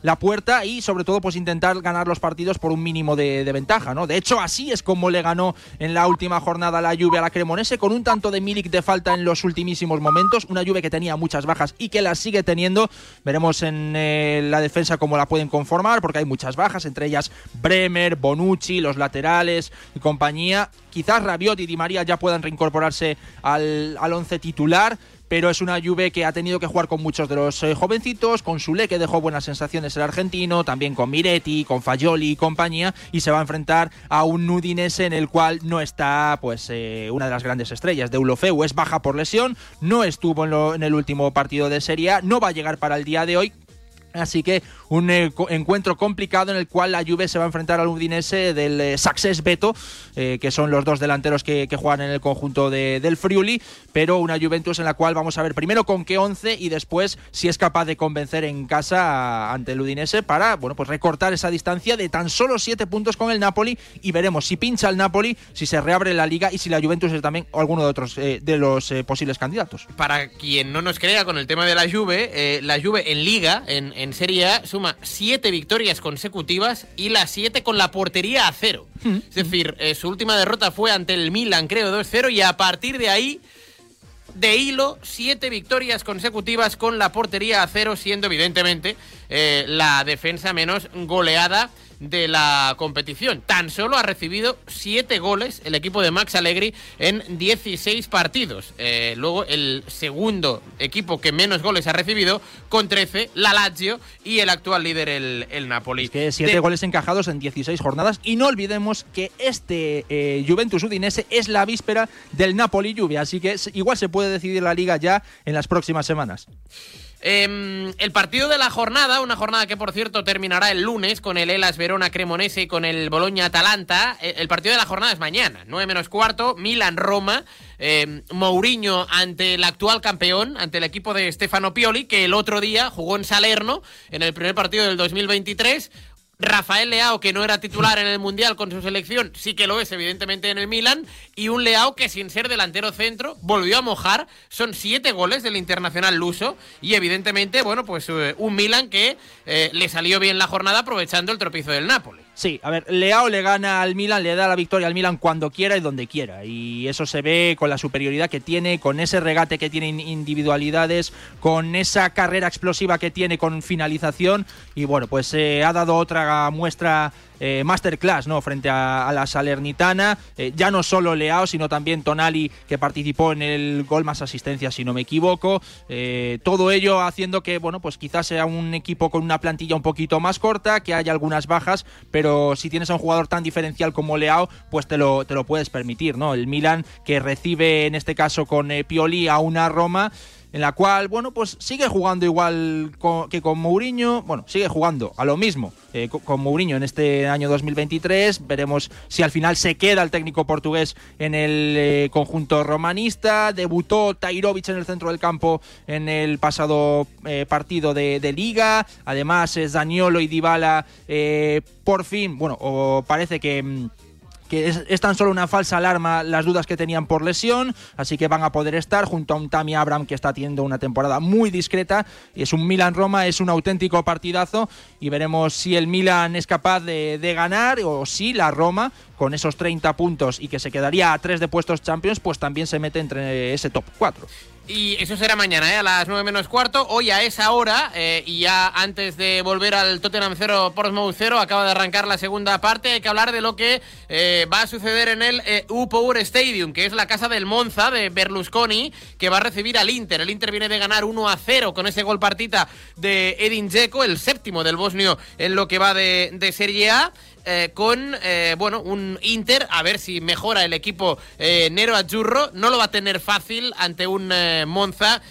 la puerta y sobre todo pues intentar ganar los partidos por un mínimo de, ventaja, ¿no? De hecho, así es como le ganó en la última jornada la Juve a la Cremonese, con un tanto de Milik de falta en los ultimísimos momentos, una Juve que tenía muchas bajas y que las sigue teniendo, veremos en eh, la defensa cómo la pueden conformar, porque hay muchas bajas, entre ellas Bremer, Bonucci, los laterales y compañía. Quizás Rabiot y Di María ya puedan reincorporarse al, al once titular pero es una Juve que ha tenido que jugar con muchos de los eh, jovencitos, con Sule que dejó buenas sensaciones el argentino, también con Miretti, con Fagioli y compañía, y se va a enfrentar a un Udinese en el cual no está pues eh, una de las grandes estrellas. de Ulofeu es baja por lesión, no estuvo en, en el último partido de Serie A, no va a llegar para el día de hoy, Así que un eh, encuentro complicado en el cual la Juve se va a enfrentar al Udinese del eh, Success Beto, eh, que son los dos delanteros que, juegan en el conjunto del Friuli, pero una Juventus en la cual vamos a ver primero con qué once y después si es capaz de convencer en casa ante el Udinese para bueno pues recortar esa distancia de tan solo siete puntos con el Napoli y veremos si pincha el Napoli, si se reabre la liga y si la Juventus es también alguno de otros de los posibles candidatos. Para quien no nos crea con el tema de la Juve, la Juve en liga, en en Serie A suma siete victorias consecutivas y las siete con la portería a cero. Mm. Es decir, eh, su última derrota fue ante el Milan, creo, 2-0 y a partir de ahí de hilo, siete victorias consecutivas con la portería a cero, siendo evidentemente eh, la defensa menos goleada de la competición. Tan solo ha recibido 7 goles el equipo de Max Allegri en 16 partidos. Eh, luego el segundo equipo que menos goles ha recibido con 13, la Lazio y el actual líder el, el Napoli. Es que 7 goles encajados en 16 jornadas y no olvidemos que este eh, Juventus Udinese es la víspera del Napoli Lluvia, así que igual se puede decidir la liga ya en las próximas semanas. Em, el partido de la jornada, una jornada que por cierto terminará el lunes con el Elas Verona Cremonese y con el Bologna Atalanta. E, el partido de la jornada es mañana, 9 menos cuarto, Milan Roma. Eh, Mourinho ante el actual campeón, ante el equipo de Stefano Pioli, que el otro día jugó en Salerno en el primer partido del 2023. Rafael Leao, que no era titular en el Mundial con su selección, sí que lo es, evidentemente, en el Milan. Y un Leao que, sin ser delantero centro, volvió a mojar. Son siete goles del internacional luso. Y, evidentemente, bueno, pues eh, un Milan que eh, le salió bien la jornada aprovechando el tropizo del Nápoles. Sí, a ver, Leao le gana al Milan, le da la victoria al Milan cuando quiera y donde quiera. Y eso se ve con la superioridad que tiene, con ese regate que tiene individualidades, con esa carrera explosiva que tiene con finalización. Y bueno, pues eh, ha dado otra muestra eh, masterclass ¿no? frente a, la Salernitana. Eh, ya no solo Leao, sino también Tonali, que participó en el gol más asistencia, si no me equivoco. Eh, todo ello haciendo que, bueno, pues quizás sea un equipo con una plantilla un poquito más corta, que haya algunas bajas, pero si tienes a un jugador tan diferencial como Leao, pues te lo, te lo puedes permitir, ¿no? El Milan que recibe en este caso con Pioli a una Roma en la cual, bueno, pues sigue jugando igual que con Mourinho, bueno, sigue jugando a lo mismo eh, con Mourinho en este año 2023, veremos si al final se queda el técnico portugués en el eh, conjunto romanista, debutó Tairovic en el centro del campo en el pasado eh, partido de, Liga, además es Daniolo y Dybala por fin, bueno, parece que mm, que es, tan solo una falsa alarma las dudas que tenían por lesión, así que van a poder estar junto a un Tammy Abraham que está teniendo una temporada muy discreta. Es un Milan-Roma, es un auténtico partidazo y veremos si el Milan es capaz de, ganar o si la Roma con esos 30 puntos y que se quedaría a tres de puestos Champions, pues también se mete entre ese top 4. Y eso será mañana, ¿eh? a las 9 menos cuarto. Hoy a esa hora, eh, y ya antes de volver al Tottenham 0, Portsmouth 0, acaba de arrancar la segunda parte. Hay que hablar de lo que eh, va a suceder en el U-Power Stadium, que es la casa del Monza de Berlusconi, que va a recibir al Inter. El Inter viene de ganar 1 a 0 con ese gol partita de Edin Dzeko, el séptimo del bosnio en lo que va de, de Serie A. Eh, con eh, bueno un Inter a ver si mejora el equipo eh, Nero Azzurro. No lo va a tener fácil ante un Monza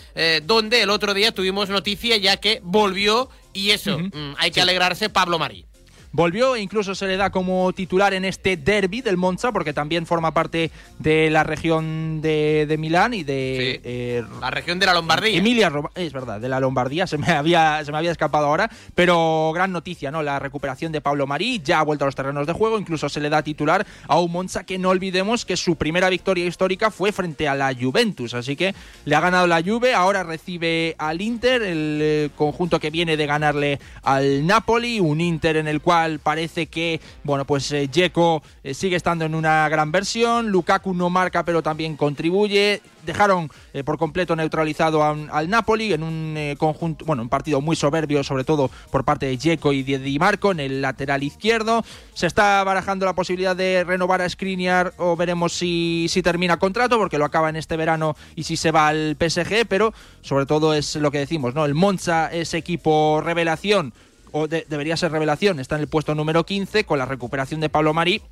donde el otro día tuvimos noticia ya que volvió y eso, mm, hay que alegrarse Pablo Marí. Volvió e incluso se le da como titular en este derby del Monza, porque también forma parte de la región de, Milán y de. Eh, la región de la Lombardía. Emilia, es verdad, de la Lombardía, se me, había, se me había escapado ahora, pero gran noticia, ¿no? La recuperación de Pablo Marí, ya ha vuelto a los terrenos de juego, incluso se le da titular a un Monza que no olvidemos que su primera victoria histórica fue frente a la Juventus, así que le ha ganado la Juve, ahora recibe al Inter, el eh, conjunto que viene de ganarle al Napoli, un Inter en el cual parece que, bueno, pues eh, eh, sigue estando en una gran versión, Lukaku no marca pero también contribuye, dejaron eh, por completo neutralizado al Napoli en un eh, conjunto, bueno, un partido muy soberbio, sobre todo por parte de Dzeko y de Di Marco en el lateral izquierdo. Se está barajando la posibilidad de renovar a Skriniar o veremos si, si termina contrato, porque lo acaba en este verano y si se va al PSG, pero sobre todo es lo que decimos, ¿no? El Monza es equipo revelación o debería ser revelación, está en el puesto número 15 con la recuperación de Pablo Marí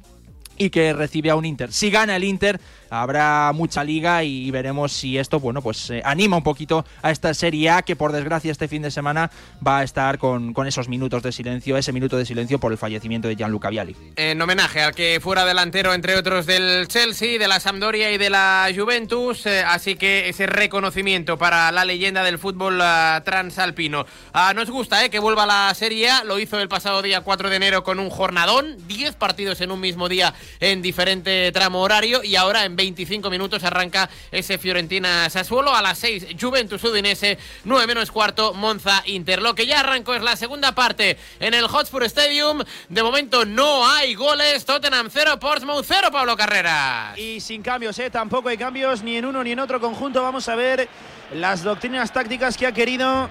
y que recibe a un Inter. Si gana el Inter, habrá mucha liga y veremos si esto, bueno, pues eh, anima un poquito a esta Serie A que por desgracia este fin de semana va a estar con, con esos minutos de silencio, ese minuto de silencio por el fallecimiento de Gianluca Vialli. En homenaje al que fuera delantero, entre otros, del Chelsea, de la Sampdoria y de la Juventus, eh, así que ese reconocimiento para la leyenda del fútbol uh, transalpino. Uh, nos gusta eh, que vuelva la Serie A, lo hizo el pasado día 4 de enero con un jornadón, 10 partidos en un mismo día en diferente tramo horario y ahora en 25 minutos arranca ese Fiorentina Sassuolo a las 6 Juventus Udinese 9 menos cuarto Monza Inter. Lo que ya arrancó es la segunda parte en el Hotspur Stadium. De momento no hay goles. Tottenham 0, Portsmouth 0, Pablo Carreras. Y sin cambios, ¿eh? tampoco hay cambios ni en uno ni en otro conjunto. Vamos a ver las doctrinas tácticas que ha querido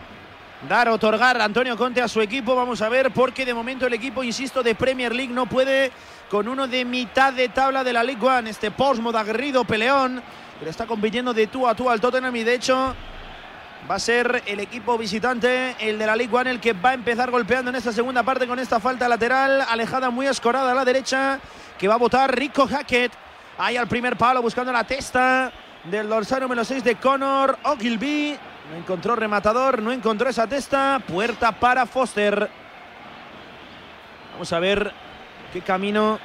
dar, otorgar Antonio Conte a su equipo. Vamos a ver, porque de momento el equipo, insisto, de Premier League no puede con uno de mitad de tabla de la League One, este Portsmouth aguerrido, peleón, pero está compitiendo de tú a tú al Tottenham y de hecho va a ser el equipo visitante, el de la League One, el que va a empezar golpeando en esta segunda parte con esta falta lateral, alejada muy escorada a la derecha, que va a votar Rico Hackett. Ahí al primer palo buscando la testa del dorsal número 6 de Connor Ogilvy. No encontró rematador, no encontró esa testa. Puerta para Foster. Vamos a ver qué camino.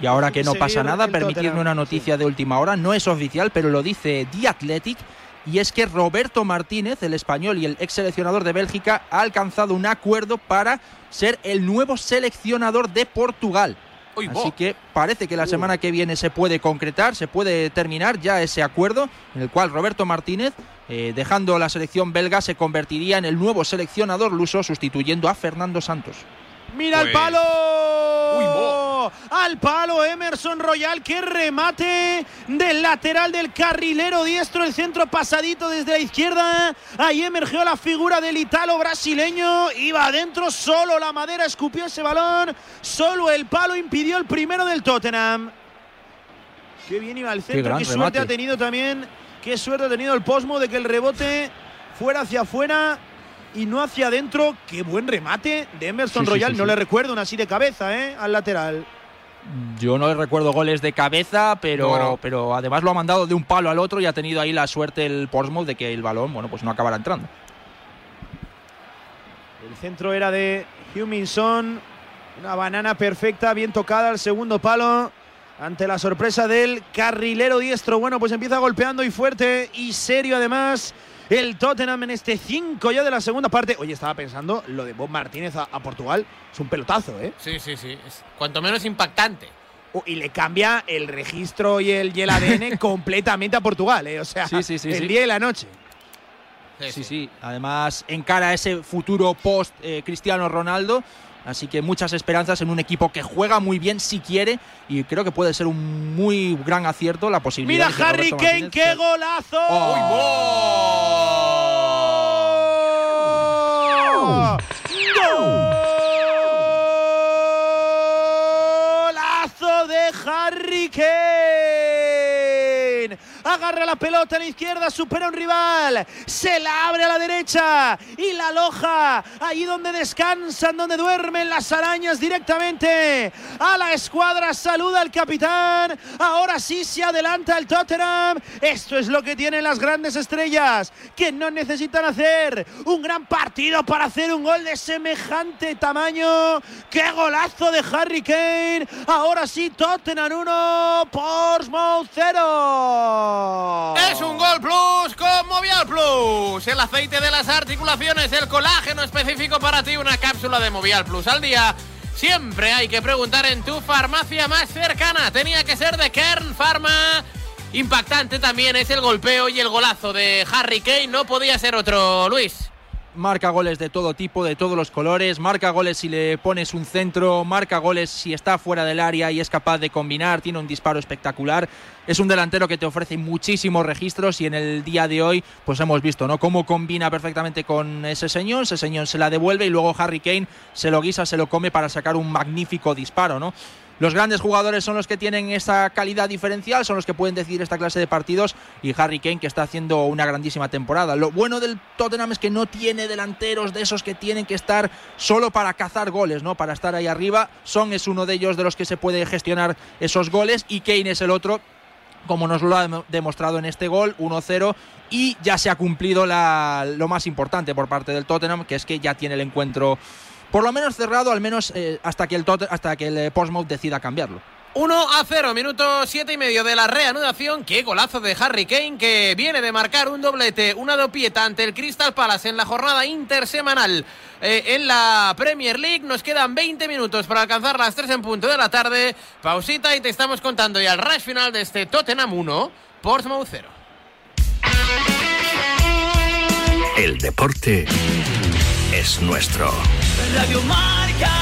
Y ahora que no pasa nada, permitidme una noticia de última hora. No es oficial, pero lo dice The Athletic. Y es que Roberto Martínez, el español y el ex seleccionador de Bélgica, ha alcanzado un acuerdo para ser el nuevo seleccionador de Portugal. Así que parece que la semana que viene se puede concretar, se puede terminar ya ese acuerdo en el cual Roberto Martínez, eh, dejando la selección belga, se convertiría en el nuevo seleccionador luso sustituyendo a Fernando Santos. Mira el pues, palo. Al palo Emerson Royal. Qué remate del lateral del carrilero diestro. El centro pasadito desde la izquierda. Ahí emergió la figura del italo brasileño. Iba adentro. Solo la madera escupió ese balón. Solo el palo impidió el primero del Tottenham. Qué bien iba el centro. Qué, suerte ha tenido también. Qué suerte ha tenido el Posmo de que el rebote fuera hacia afuera y no hacia adentro. Qué buen remate de Emerson Royal. no le recuerdo una así de cabeza, ¿eh? Al lateral. Yo no le recuerdo goles de cabeza, pero, pero además lo ha mandado de un palo al otro y ha tenido ahí la suerte el Portsmouth de que el balón, bueno, pues no acabará entrando. El centro era de Huminson. Una banana perfecta, bien tocada al segundo palo. Ante la sorpresa del carrilero diestro. Bueno, pues empieza golpeando y fuerte y serio además el Tottenham en este 5 ya de la segunda parte. Oye, estaba pensando lo de Bob Martínez a, Portugal. Es un pelotazo, ¿eh? Sí, sí, sí. Es cuanto menos impactante. Oh, y le cambia el registro y el, y ADN completamente a Portugal, ¿eh? O sea, el día y la noche. Sí, sí, Además, encara ese futuro post eh, Cristiano Ronaldo. Así que muchas esperanzas en un equipo que juega muy bien si quiere y creo que puede ser un muy gran acierto la posibilidad. Mira Harry Kane, qué golazo. ¡Oh! ¡Golazo de Harry Kane! Agarra la pelota a la izquierda, supera un rival, se la abre a la derecha y la aloja ahí donde descansan, donde duermen las arañas directamente a la escuadra. Saluda al capitán. Ahora sí se adelanta el Tottenham. Esto es lo que tienen las grandes estrellas, que no necesitan hacer un gran partido para hacer un gol de semejante tamaño. ¡Qué golazo de Harry Kane! Ahora sí, Tottenham 1, Portsmouth 0. Es un gol plus con Movial Plus. El aceite de las articulaciones, el colágeno específico para ti, una cápsula de Movial Plus al día. Siempre hay que preguntar en tu farmacia más cercana. Tenía que ser de Kern Pharma. Impactante también es el golpeo y el golazo de Harry Kane. No podía ser otro, Luis marca goles de todo tipo, de todos los colores, marca goles si le pones un centro, marca goles si está fuera del área y es capaz de combinar, tiene un disparo espectacular. Es un delantero que te ofrece muchísimos registros y en el día de hoy pues hemos visto, ¿no? Cómo combina perfectamente con ese señor, ese señor se la devuelve y luego Harry Kane se lo guisa, se lo come para sacar un magnífico disparo, ¿no? Los grandes jugadores son los que tienen esa calidad diferencial, son los que pueden decidir esta clase de partidos y Harry Kane que está haciendo una grandísima temporada. Lo bueno del Tottenham es que no tiene delanteros de esos que tienen que estar solo para cazar goles, ¿no? Para estar ahí arriba. Son es uno de ellos de los que se puede gestionar esos goles y Kane es el otro como nos lo ha demostrado en este gol, 1-0, y ya se ha cumplido lo más importante por parte del Tottenham, que es que ya tiene el encuentro por lo menos cerrado, al menos eh, hasta que el, hasta que el eh, Portsmouth decida cambiarlo. 1 a 0, minuto 7 y medio de la reanudación. Qué golazo de Harry Kane que viene de marcar un doblete, una dopieta ante el Crystal Palace en la jornada intersemanal eh, en la Premier League. Nos quedan 20 minutos para alcanzar las 3 en punto de la tarde. Pausita y te estamos contando ya el rush final de este Tottenham 1, Portsmouth 0. El deporte es nuestro. Radio Marca.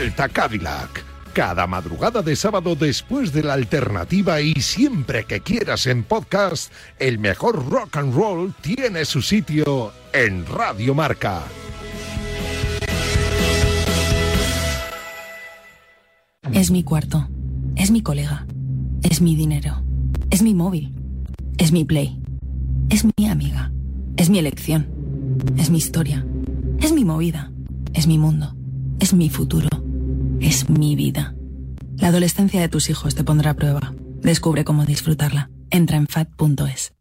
Delta Cadillac. Cada madrugada de sábado después de la alternativa y siempre que quieras en podcast, el mejor rock and roll tiene su sitio en Radio Marca. Es mi cuarto, es mi colega, es mi dinero, es mi móvil, es mi play, es mi amiga, es mi elección, es mi historia, es mi movida, es mi mundo, es mi futuro es mi vida. La adolescencia de tus hijos te pondrá a prueba. Descubre cómo disfrutarla. Entra en fat.es.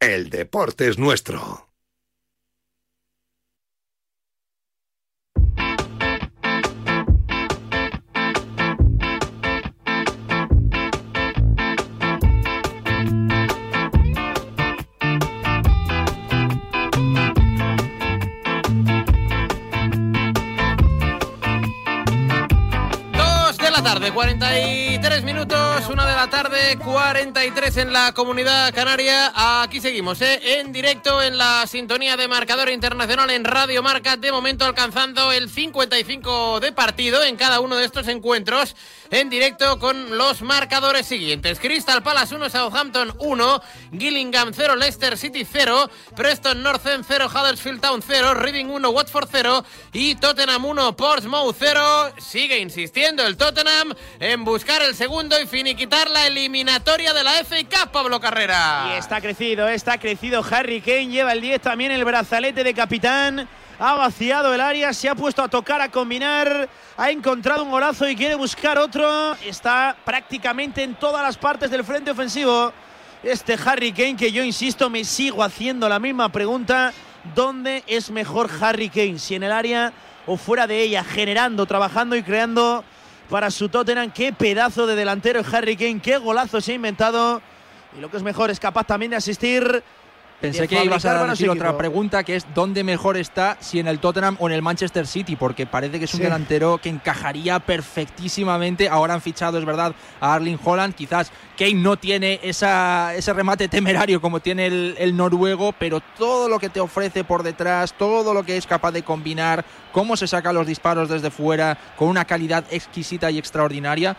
El deporte es nuestro. Tarde, 43 minutos, una de la tarde, 43 en la comunidad canaria. Aquí seguimos, ¿eh? en directo en la sintonía de marcador internacional en Radio Marca, de momento alcanzando el 55 de partido en cada uno de estos encuentros en directo con los marcadores siguientes. Crystal Palace 1, Southampton 1, Gillingham 0, Leicester City 0, Preston North End 0, Huddersfield Town 0, Reading 1, Watford 0 y Tottenham 1, Portsmouth 0. Sigue insistiendo el Tottenham en buscar el segundo y finiquitar la eliminatoria de la FA Cup, Pablo Carrera. Y está crecido, está crecido Harry Kane, lleva el 10 también el brazalete de capitán ha vaciado el área, se ha puesto a tocar, a combinar, ha encontrado un golazo y quiere buscar otro. Está prácticamente en todas las partes del frente ofensivo. Este Harry Kane, que yo insisto, me sigo haciendo la misma pregunta. ¿Dónde es mejor Harry Kane? Si en el área o fuera de ella, generando, trabajando y creando para su Tottenham. Qué pedazo de delantero Harry Kane, qué golazo se ha inventado. Y lo que es mejor, es capaz también de asistir Pensé que ibas a decir otra pregunta, que es ¿dónde mejor está? Si en el Tottenham o en el Manchester City, porque parece que es un delantero que encajaría perfectísimamente. Ahora han fichado, es verdad, a Arling Holland. Quizás Kane no tiene esa, ese remate temerario como tiene el, el noruego, pero todo lo que te ofrece por detrás, todo lo que es capaz de combinar, cómo se saca los disparos desde fuera, con una calidad exquisita y extraordinaria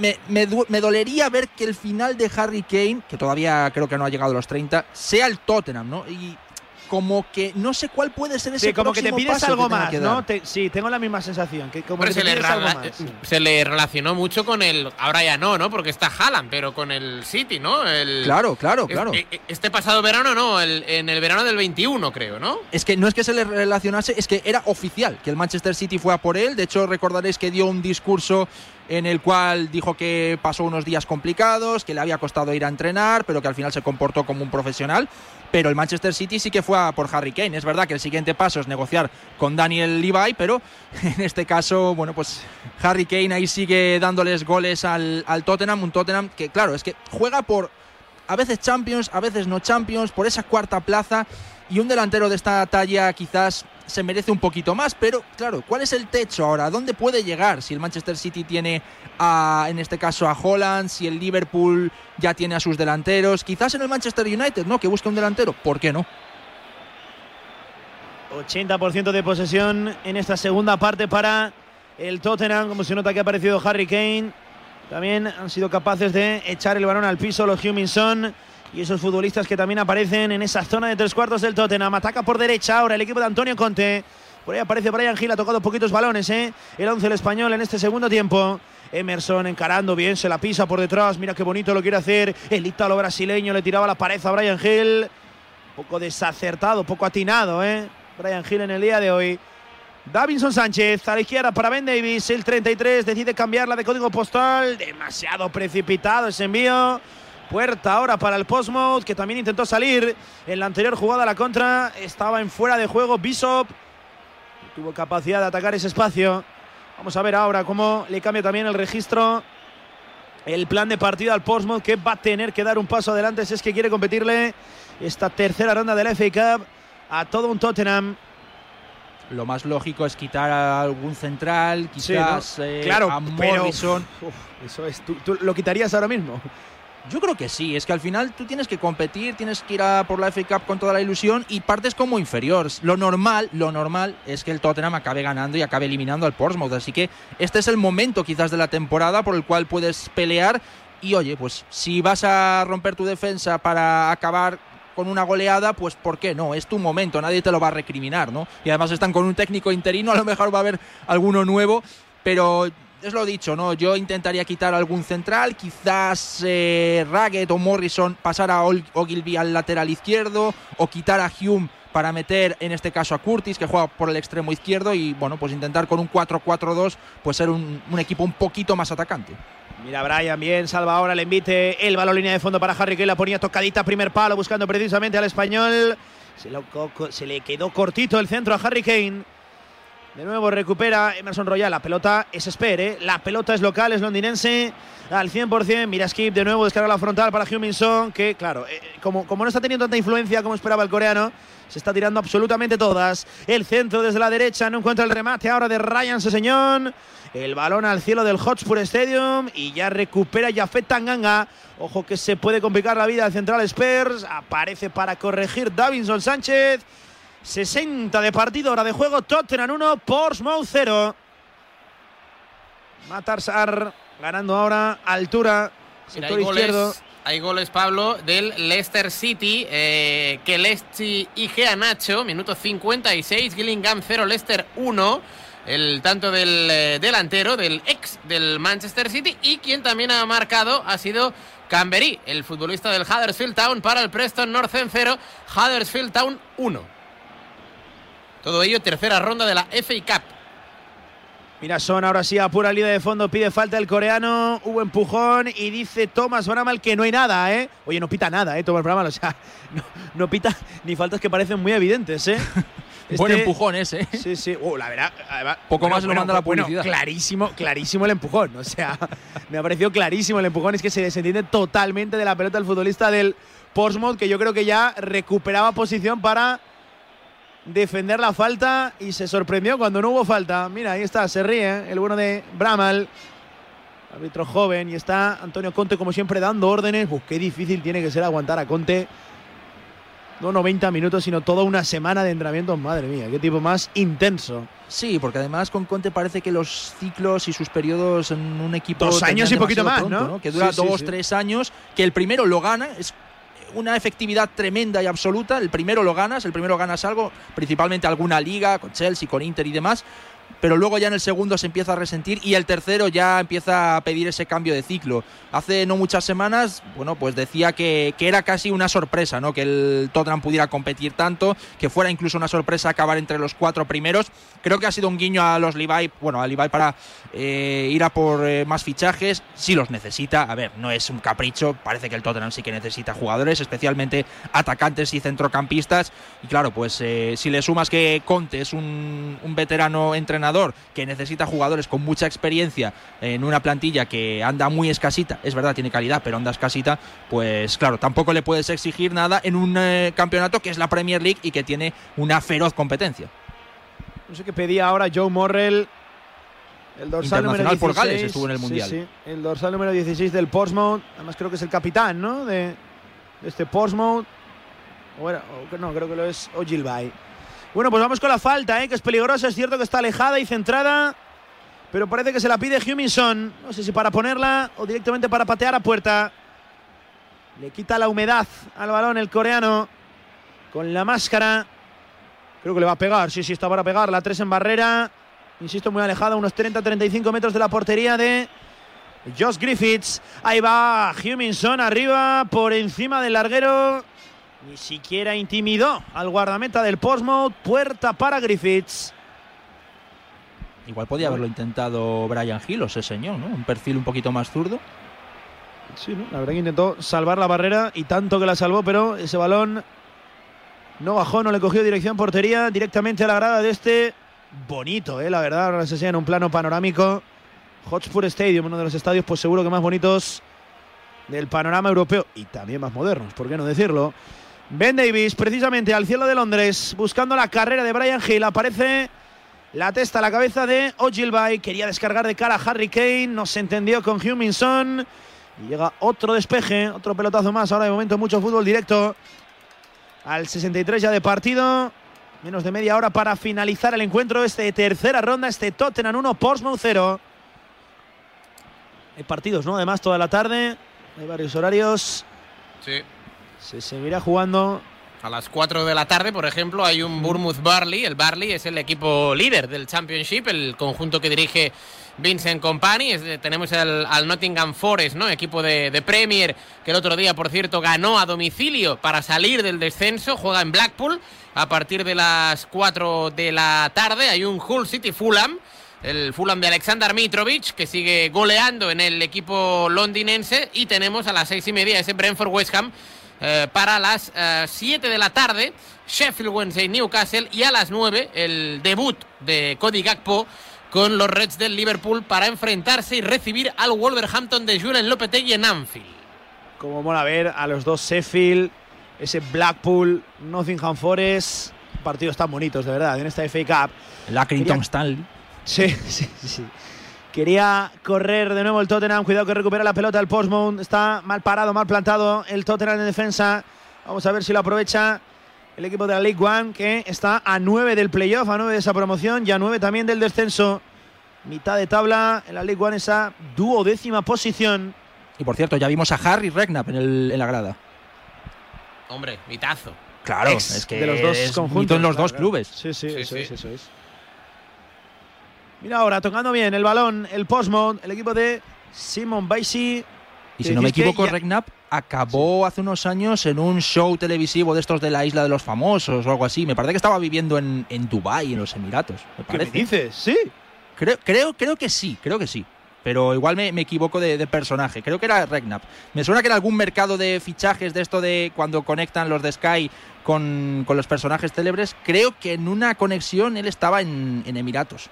me, me, dolería ver que el final de Harry Kane, que todavía creo que no ha llegado a los 30, sea el Tottenham, ¿no? Y como que no sé cuál puede ser ese sí, como que te pides algo más, ¿no? sí, tengo la misma sensación. Que como se, le se, le relacionó mucho con el. Ahora ya no, ¿no? Porque está Haaland, pero con el City, ¿no? El, claro, claro, claro. Este, este pasado verano no, en el verano del 21, creo, ¿no? Es que no es que se le relacionase, es que era oficial que el Manchester City fue a por él. De hecho, recordaréis que dio un discurso en el cual dijo que pasó unos días complicados, que le había costado ir a entrenar, pero que al final se comportó como un profesional. Pero el Manchester City sí que fue por Harry Kane. Es verdad que el siguiente paso es negociar con Daniel Levi, pero en este caso, bueno, pues Harry Kane ahí sigue dándoles goles al, al Tottenham. Un Tottenham que, claro, es que juega por a veces Champions, a veces no Champions, por esa cuarta plaza. Y un delantero de esta talla quizás se merece un poquito más, pero claro, ¿cuál es el techo ahora? ¿Dónde puede llegar? Si el Manchester City tiene a, en este caso a Holland, si el Liverpool ya tiene a sus delanteros, quizás en el Manchester United, ¿no? Que busque un delantero, ¿por qué no? 80% de posesión en esta segunda parte para el Tottenham, como se nota que ha aparecido Harry Kane. También han sido capaces de echar el balón al piso los Huminson y esos futbolistas que también aparecen en esa zona de tres cuartos del Tottenham. Ataca por derecha ahora el equipo de Antonio Conte. Por ahí aparece Brian Gil, ha tocado poquitos balones, ¿eh? El 11 el español en este segundo tiempo. Emerson encarando bien, se la pisa por detrás. Mira qué bonito lo quiere hacer. El ítalo brasileño le tiraba la pared a Brian Hill. Poco desacertado, poco atinado, ¿eh? Brian Hill en el día de hoy. Davinson Sánchez a la izquierda para Ben Davis. El 33 decide cambiarla de código postal. Demasiado precipitado ese envío. Puerta ahora para el Postmode, que también intentó salir en la anterior jugada. La contra estaba en fuera de juego. Bishop tuvo capacidad de atacar ese espacio. Vamos a ver ahora cómo le cambia también el registro. El plan de partida al Portsmouth que va a tener que dar un paso adelante si es que quiere competirle esta tercera ronda del FA Cup a todo un Tottenham. Lo más lógico es quitar a algún central, quizás eh, claro, a Morrison. eso es, ¿tú, lo quitarías ahora mismo? Yo creo que sí, es que al final tú tienes que competir, tienes que ir a por la FA Cup con toda la ilusión y partes como inferior. Lo normal, lo normal es que el Tottenham acabe ganando y acabe eliminando al Portsmouth, así que este es el momento quizás de la temporada por el cual puedes pelear y oye, pues si vas a romper tu defensa para acabar con una goleada, pues ¿por qué no? Es tu momento, nadie te lo va a recriminar, ¿no? Y además están con un técnico interino, a lo mejor va a haber alguno nuevo, pero es lo dicho, ¿no? Yo intentaría quitar algún central, quizás eh, Raggett o Morrison pasar a Ogilvy al lateral izquierdo o quitar a Hume para meter en este caso a Curtis que juega por el extremo izquierdo y bueno, pues intentar con un 4-4-2 pues ser un, equipo un poquito más atacante. Mira Brian, bien, salva ahora el envite, el balón línea de fondo para Harry que la ponía tocadita, primer palo buscando precisamente al español. Se, se le quedó cortito el centro a Harry Kane. De nuevo recupera Emerson Royal. La pelota es espere. La pelota es local, es londinense. Al 100%. Mira Skip de nuevo descarga la frontal para Huminson. Que, claro, eh, como, como no está teniendo tanta influencia como esperaba el coreano, se está tirando absolutamente todas. El centro desde la derecha. No encuentra el remate ahora de Ryan Seseñón. El balón al cielo del Hotspur Stadium. Y ya recupera Jafet Tanganga. Ojo que se puede complicar la vida al central Spurs. Aparece para corregir Davinson Sánchez. 60 de partido, hora de juego, Tottenham 1, Portsmouth 0. Matarsar ganando ahora altura, sector izquierdo. hay goles, Pablo, del Leicester City, eh, que Leicester y Nacho, minuto 56, Gillingham 0, Leicester 1. El tanto del eh, delantero, del ex del Manchester City, y quien también ha marcado ha sido Cambery, el futbolista del Huddersfield Town para el Preston North en 0, Huddersfield Town 1. Todo ello tercera ronda de la FA Cup. Mira, Son ahora sí a pura línea de fondo, pide falta el coreano, hubo empujón y dice Thomas Bramal que no hay nada, ¿eh? Oye, no pita nada, ¿eh? Thomas Bramal, o sea, no, pita ni faltas que parecen muy evidentes, ¿eh? Buen este empujón ese. Sí, sí. Uh, la verdad, Poco más lo manda la publicidad. clarísimo, clarísimo el empujón. O sea, me ha parecido clarísimo el empujón. Es que se desentiende totalmente de la pelota el futbolista del Portsmouth, que yo creo que ya recuperaba posición para defender la falta y se sorprendió cuando no hubo falta. Mira, ahí está, se ríe el bueno de Bramal, árbitro joven, y está Antonio Conte como siempre dando órdenes. Uf, qué difícil tiene que ser aguantar a Conte. No 90 minutos, sino toda una semana de entrenamiento. Madre mía, qué tipo más intenso. Sí, porque además con Conte parece que los ciclos y sus periodos en un equipo. Dos años y poquito más, ¿no? Que dura dos, tres años, que el primero lo gana. Es una efectividad tremenda y absoluta. El primero lo ganas, el primero ganas algo, principalmente alguna liga, con Chelsea, con Inter y demás pero luego ya en el segundo se empieza a resentir y el tercero ya empieza a pedir ese cambio de ciclo. Hace no muchas semanas, bueno, pues decía que, era casi una sorpresa, ¿no? Que el Tottenham pudiera competir tanto, que fuera incluso una sorpresa acabar entre los cuatro primeros. Creo que ha sido un guiño a los Levi, bueno, a Levi para eh, ir a por eh, más fichajes, si los necesita. A ver, no es un capricho, parece que el Tottenham sí que necesita jugadores, especialmente atacantes y centrocampistas. Y claro, pues eh, si le sumas que Conte es un, un veterano entrenador, que necesita jugadores con mucha experiencia en una plantilla que anda muy escasita, es verdad, tiene calidad, pero anda escasita, pues claro, tampoco le puedes exigir nada en un eh, campeonato que es la Premier League y que tiene una feroz competencia. No sé qué pedía ahora Joe Morrell. El dorsal número 16, por Gales estuvo en el Mundial. Sí, El dorsal número 16 del Portsmouth. Además creo que es el capitán, ¿no? De, este Portsmouth. O no, creo que lo es Ogilvy. Bueno, pues vamos con la falta, ¿eh? que es peligrosa. Es cierto que está alejada y centrada, pero parece que se la pide Huminson. No sé si para ponerla o directamente para patear a puerta. Le quita la humedad al balón el coreano con la máscara. Creo que le va a pegar. Sí, sí, está para pegar. La 3 en barrera. Insisto, muy alejada, unos 30-35 metros de la portería de Josh Griffiths. Ahí va Huminson arriba, por encima del larguero. Ni siquiera intimidó al guardameta del Portsmouth. Puerta para Griffiths. Igual podía haberlo intentado Brian Hill ese señor, ¿no? Un perfil un poquito más zurdo. Sí, ¿no? la verdad que intentó salvar la barrera y tanto que la salvó, pero ese balón no bajó, no le cogió dirección portería, directamente a la grada de este bonito, ¿eh? la verdad, ahora se en un plano panorámico. Hotspur Stadium, uno de los estadios, pues seguro que más bonitos del panorama europeo y también más modernos, ¿por qué no decirlo? Ben Davis, precisamente al cielo de Londres, buscando la carrera de Brian Hill. Aparece la testa a la cabeza de Ogilvy. Quería descargar de cara a Harry Kane. No se entendió con Huminson. Y llega otro despeje, otro pelotazo más. Ahora de momento mucho fútbol directo. Al 63 ya de partido. Menos de media hora para finalizar el encuentro. Este tercera ronda, este Tottenham 1, Portsmouth 0. Hay partidos, ¿no? Además, toda la tarde. Hay varios horarios. Sí. Se seguirá jugando. A las 4 de la tarde, por ejemplo, hay un Bournemouth Barley. El Barley es el equipo líder del Championship, el conjunto que dirige Vincent Company. tenemos al Nottingham Forest, ¿no? Equipo de, Premier, que el otro día, por cierto, ganó a domicilio para salir del descenso. Juega en Blackpool a partir de las 4 de la tarde. Hay un Hull City Fulham el Fulham de Alexander Mitrovic, que sigue goleando en el equipo londinense. Y tenemos a las seis y media ese Brentford West Ham, eh, para las 7 eh, de la tarde, Sheffield Wednesday Newcastle y a las 9 el debut de Cody Gakpo con los Reds del Liverpool para enfrentarse y recibir al Wolverhampton de Julian Lopetegui en Anfield. Como mola ver a los dos Sheffield, ese Blackpool, Nottingham Forest, partidos tan bonitos de verdad en esta FA Cup. La Accrington Stanley. Sí, sí, sí. Quería correr de nuevo el Tottenham. Cuidado que recupera la pelota el Postmount. Está mal parado, mal plantado el Tottenham en defensa. Vamos a ver si lo aprovecha el equipo de la League One, que está a 9 del playoff, a 9 de esa promoción y a 9 también del descenso. Mitad de tabla en la League One, esa duodécima posición. Y por cierto, ya vimos a Harry Regnap en, la grada. Hombre, mitazo. Claro, es que de los dos conjuntos en los dos clubes. Sí, sí, eso es, eso es. Mira ahora, tocando bien el balón, el Postmont, el equipo de Simon Baisi. Y si no me equivoco, Regnap acabó hace unos años en un show televisivo de estos de la isla de los famosos o algo así. Me parece que estaba viviendo en, en Dubái, en los Emiratos. Me parece. ¿Qué dices? Sí. Creo, creo, creo que sí, creo que sí. Pero igual me, equivoco de, personaje. Creo que era Regnap. Me suena que era algún mercado de fichajes de esto de cuando conectan los de Sky con, los personajes célebres. Creo que en una conexión él estaba en, Emiratos.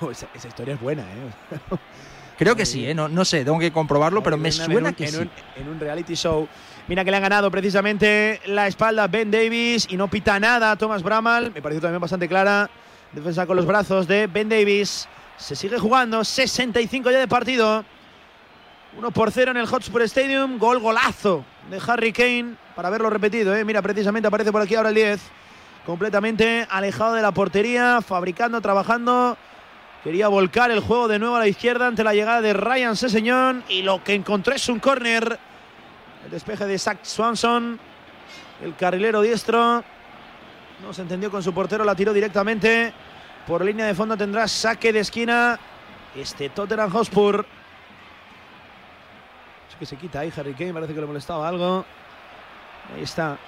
esa, historia es buena, ¿eh? Creo que sí, ¿eh? no, sé, tengo que comprobarlo, pero me suena que sí. en un reality show. Mira que le han ganado precisamente la espalda Ben Davis y no pita nada Thomas Bramall. Me pareció también bastante clara. Defensa con los brazos de Ben Davis. Se sigue jugando, 65 ya de partido. 1 por 0 en el Hotspur Stadium. Gol, golazo de Harry Kane. Para verlo repetido, ¿eh? mira, precisamente aparece por aquí ahora el 10. Completamente alejado de la portería, fabricando, trabajando Quería volcar el juego de nuevo a la izquierda ante la llegada de Ryan Seseñón y lo que encontró es un córner. El despeje de Zach Swanson, el carrilero diestro. No se entendió con su portero, la tiró directamente. Por línea de fondo tendrá saque de esquina este Tottenham Hotspur. Es que se quita ahí Harry Kane, parece que le molestaba algo. Ahí está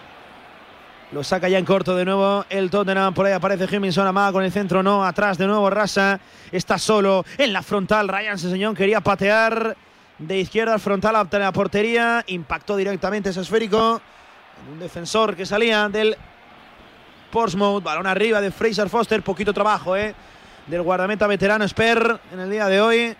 lo saca ya en corto de nuevo el Tottenham. Por ahí aparece Jiminson Amaga con el centro. No, atrás de nuevo Rasa. Está solo en la frontal. Ryan Seseñón quería patear de izquierda al frontal a la portería. Impactó directamente ese esférico un defensor que salía del Portsmouth. Balón arriba de Fraser Foster. Poquito trabajo, ¿eh? Del guardameta veterano Sper en el día de hoy.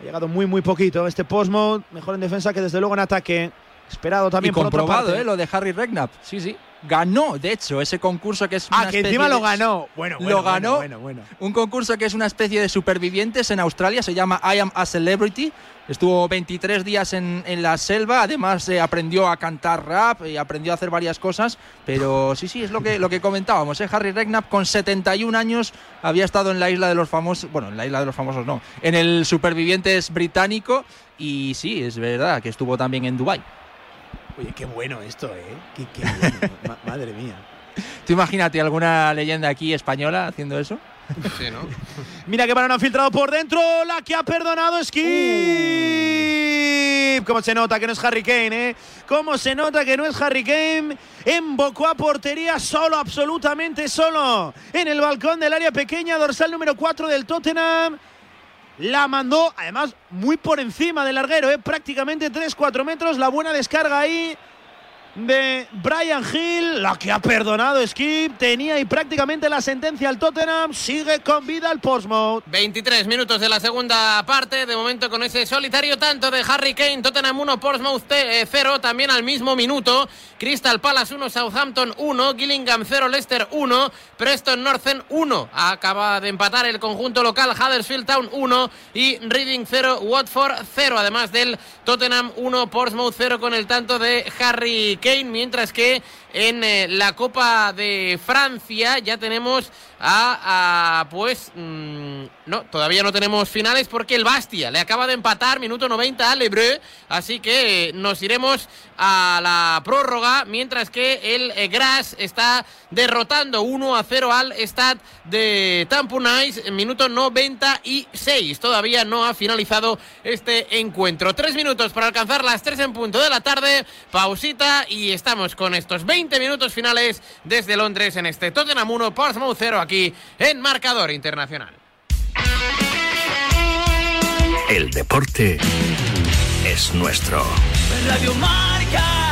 Ha llegado muy, muy poquito este Portsmouth. Mejor en defensa que desde luego en ataque. Esperado también y comprobado, ¿eh? Lo de Harry Regnap. Sí, sí. Ganó, de hecho, ese concurso que es Ah, que encima lo ganó. Bueno, bueno Lo ganó. Bueno, bueno, un concurso que es una especie de supervivientes en Australia. Se llama I Am a Celebrity. Estuvo 23 días en, en la selva. Además, eh, aprendió a cantar rap y aprendió a hacer varias cosas. Pero sí, sí, es lo que, lo que comentábamos. ¿eh? Harry Regnap, con 71 años, había estado en la isla de los famosos. Bueno, en la isla de los famosos no. En el Supervivientes británico. Y sí, es verdad que estuvo también en Dubái. Oye, qué bueno esto, ¿eh? Qué, bueno. madre mía. ¿Tú imagínate alguna leyenda aquí española haciendo eso? Sí, ¿no? Mira que balón ha filtrado por dentro. La que ha perdonado Skip. Uh. ¿Cómo se nota que no es Harry Kane, eh? ¿Cómo se nota que no es Harry Kane? Embocó a portería solo, absolutamente solo. En el balcón del área pequeña, dorsal número 4 del Tottenham la mandó, además, muy por encima del larguero, ¿eh? prácticamente 3-4 metros. La buena descarga ahí de Brian Hill, la que ha perdonado Skip, tenía ahí prácticamente la sentencia al Tottenham, sigue con vida el Portsmouth. 23 minutos de la segunda parte, de momento con ese solitario tanto de Harry Kane, Tottenham 1, Portsmouth 0, eh, también al mismo minuto, Crystal Palace 1, Southampton 1, Gillingham 0, Leicester 1, Preston Northern 1, acaba de empatar el conjunto local, Huddersfield Town 1 y Reading 0, Watford 0, además del Tottenham 1, Portsmouth 0 con el tanto de Harry Kane, mientras que en eh, la Copa de Francia ya tenemos a, pues mm, no, todavía no tenemos finales porque el Bastia le acaba de empatar minuto 90 a Lebreu, así que eh, nos iremos a la prórroga, mientras que el eh, Gras está derrotando 1 a 0 al Stade de Tampunais en minuto 96. Todavía no ha finalizado este encuentro. Tres minutos para alcanzar las 3 en punto de la tarde, pausita y estamos con estos 20 minutos finales desde Londres en este Tottenham 1, Portsmouth 0 aquí en Marcador Internacional. El deporte es nuestro. Radio Marca.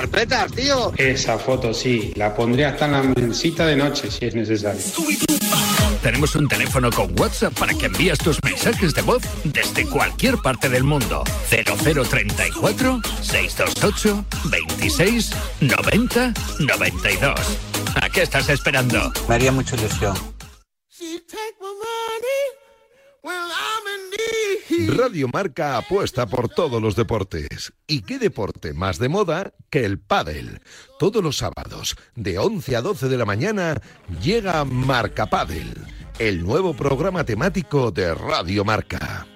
carpetas, tío. Esa foto sí, la pondré hasta en la mesita de noche si es necesario. Tenemos un teléfono con WhatsApp para que envíes tus mensajes de voz desde cualquier parte del mundo. 0034 628 26 90 92. ¿A qué estás esperando? Me haría mucha ilusión. Radio Marca apuesta por todos los deportes. ¿Y qué deporte más de moda que el pádel? Todos los sábados, de 11 a 12 de la mañana, llega Marca Pádel, el nuevo programa temático de Radio Marca.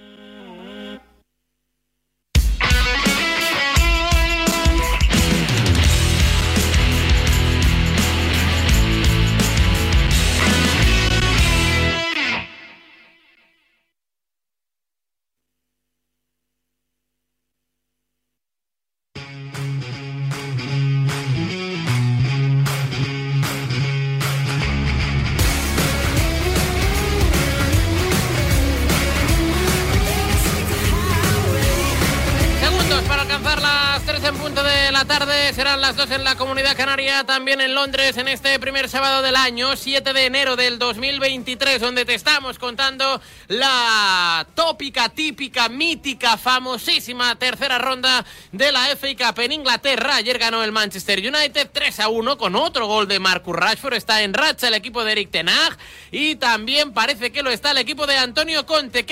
También en Londres en este primer sábado del año, 7 de enero del 2023, donde te estamos contando la tópica, típica, mítica, famosísima tercera ronda de la FA Cup en Inglaterra. Ayer ganó el Manchester United 3 a 1 con otro gol de Marcus Rashford. Está en racha el equipo de Eric Tenag y también parece que lo está el equipo de Antonio Conte.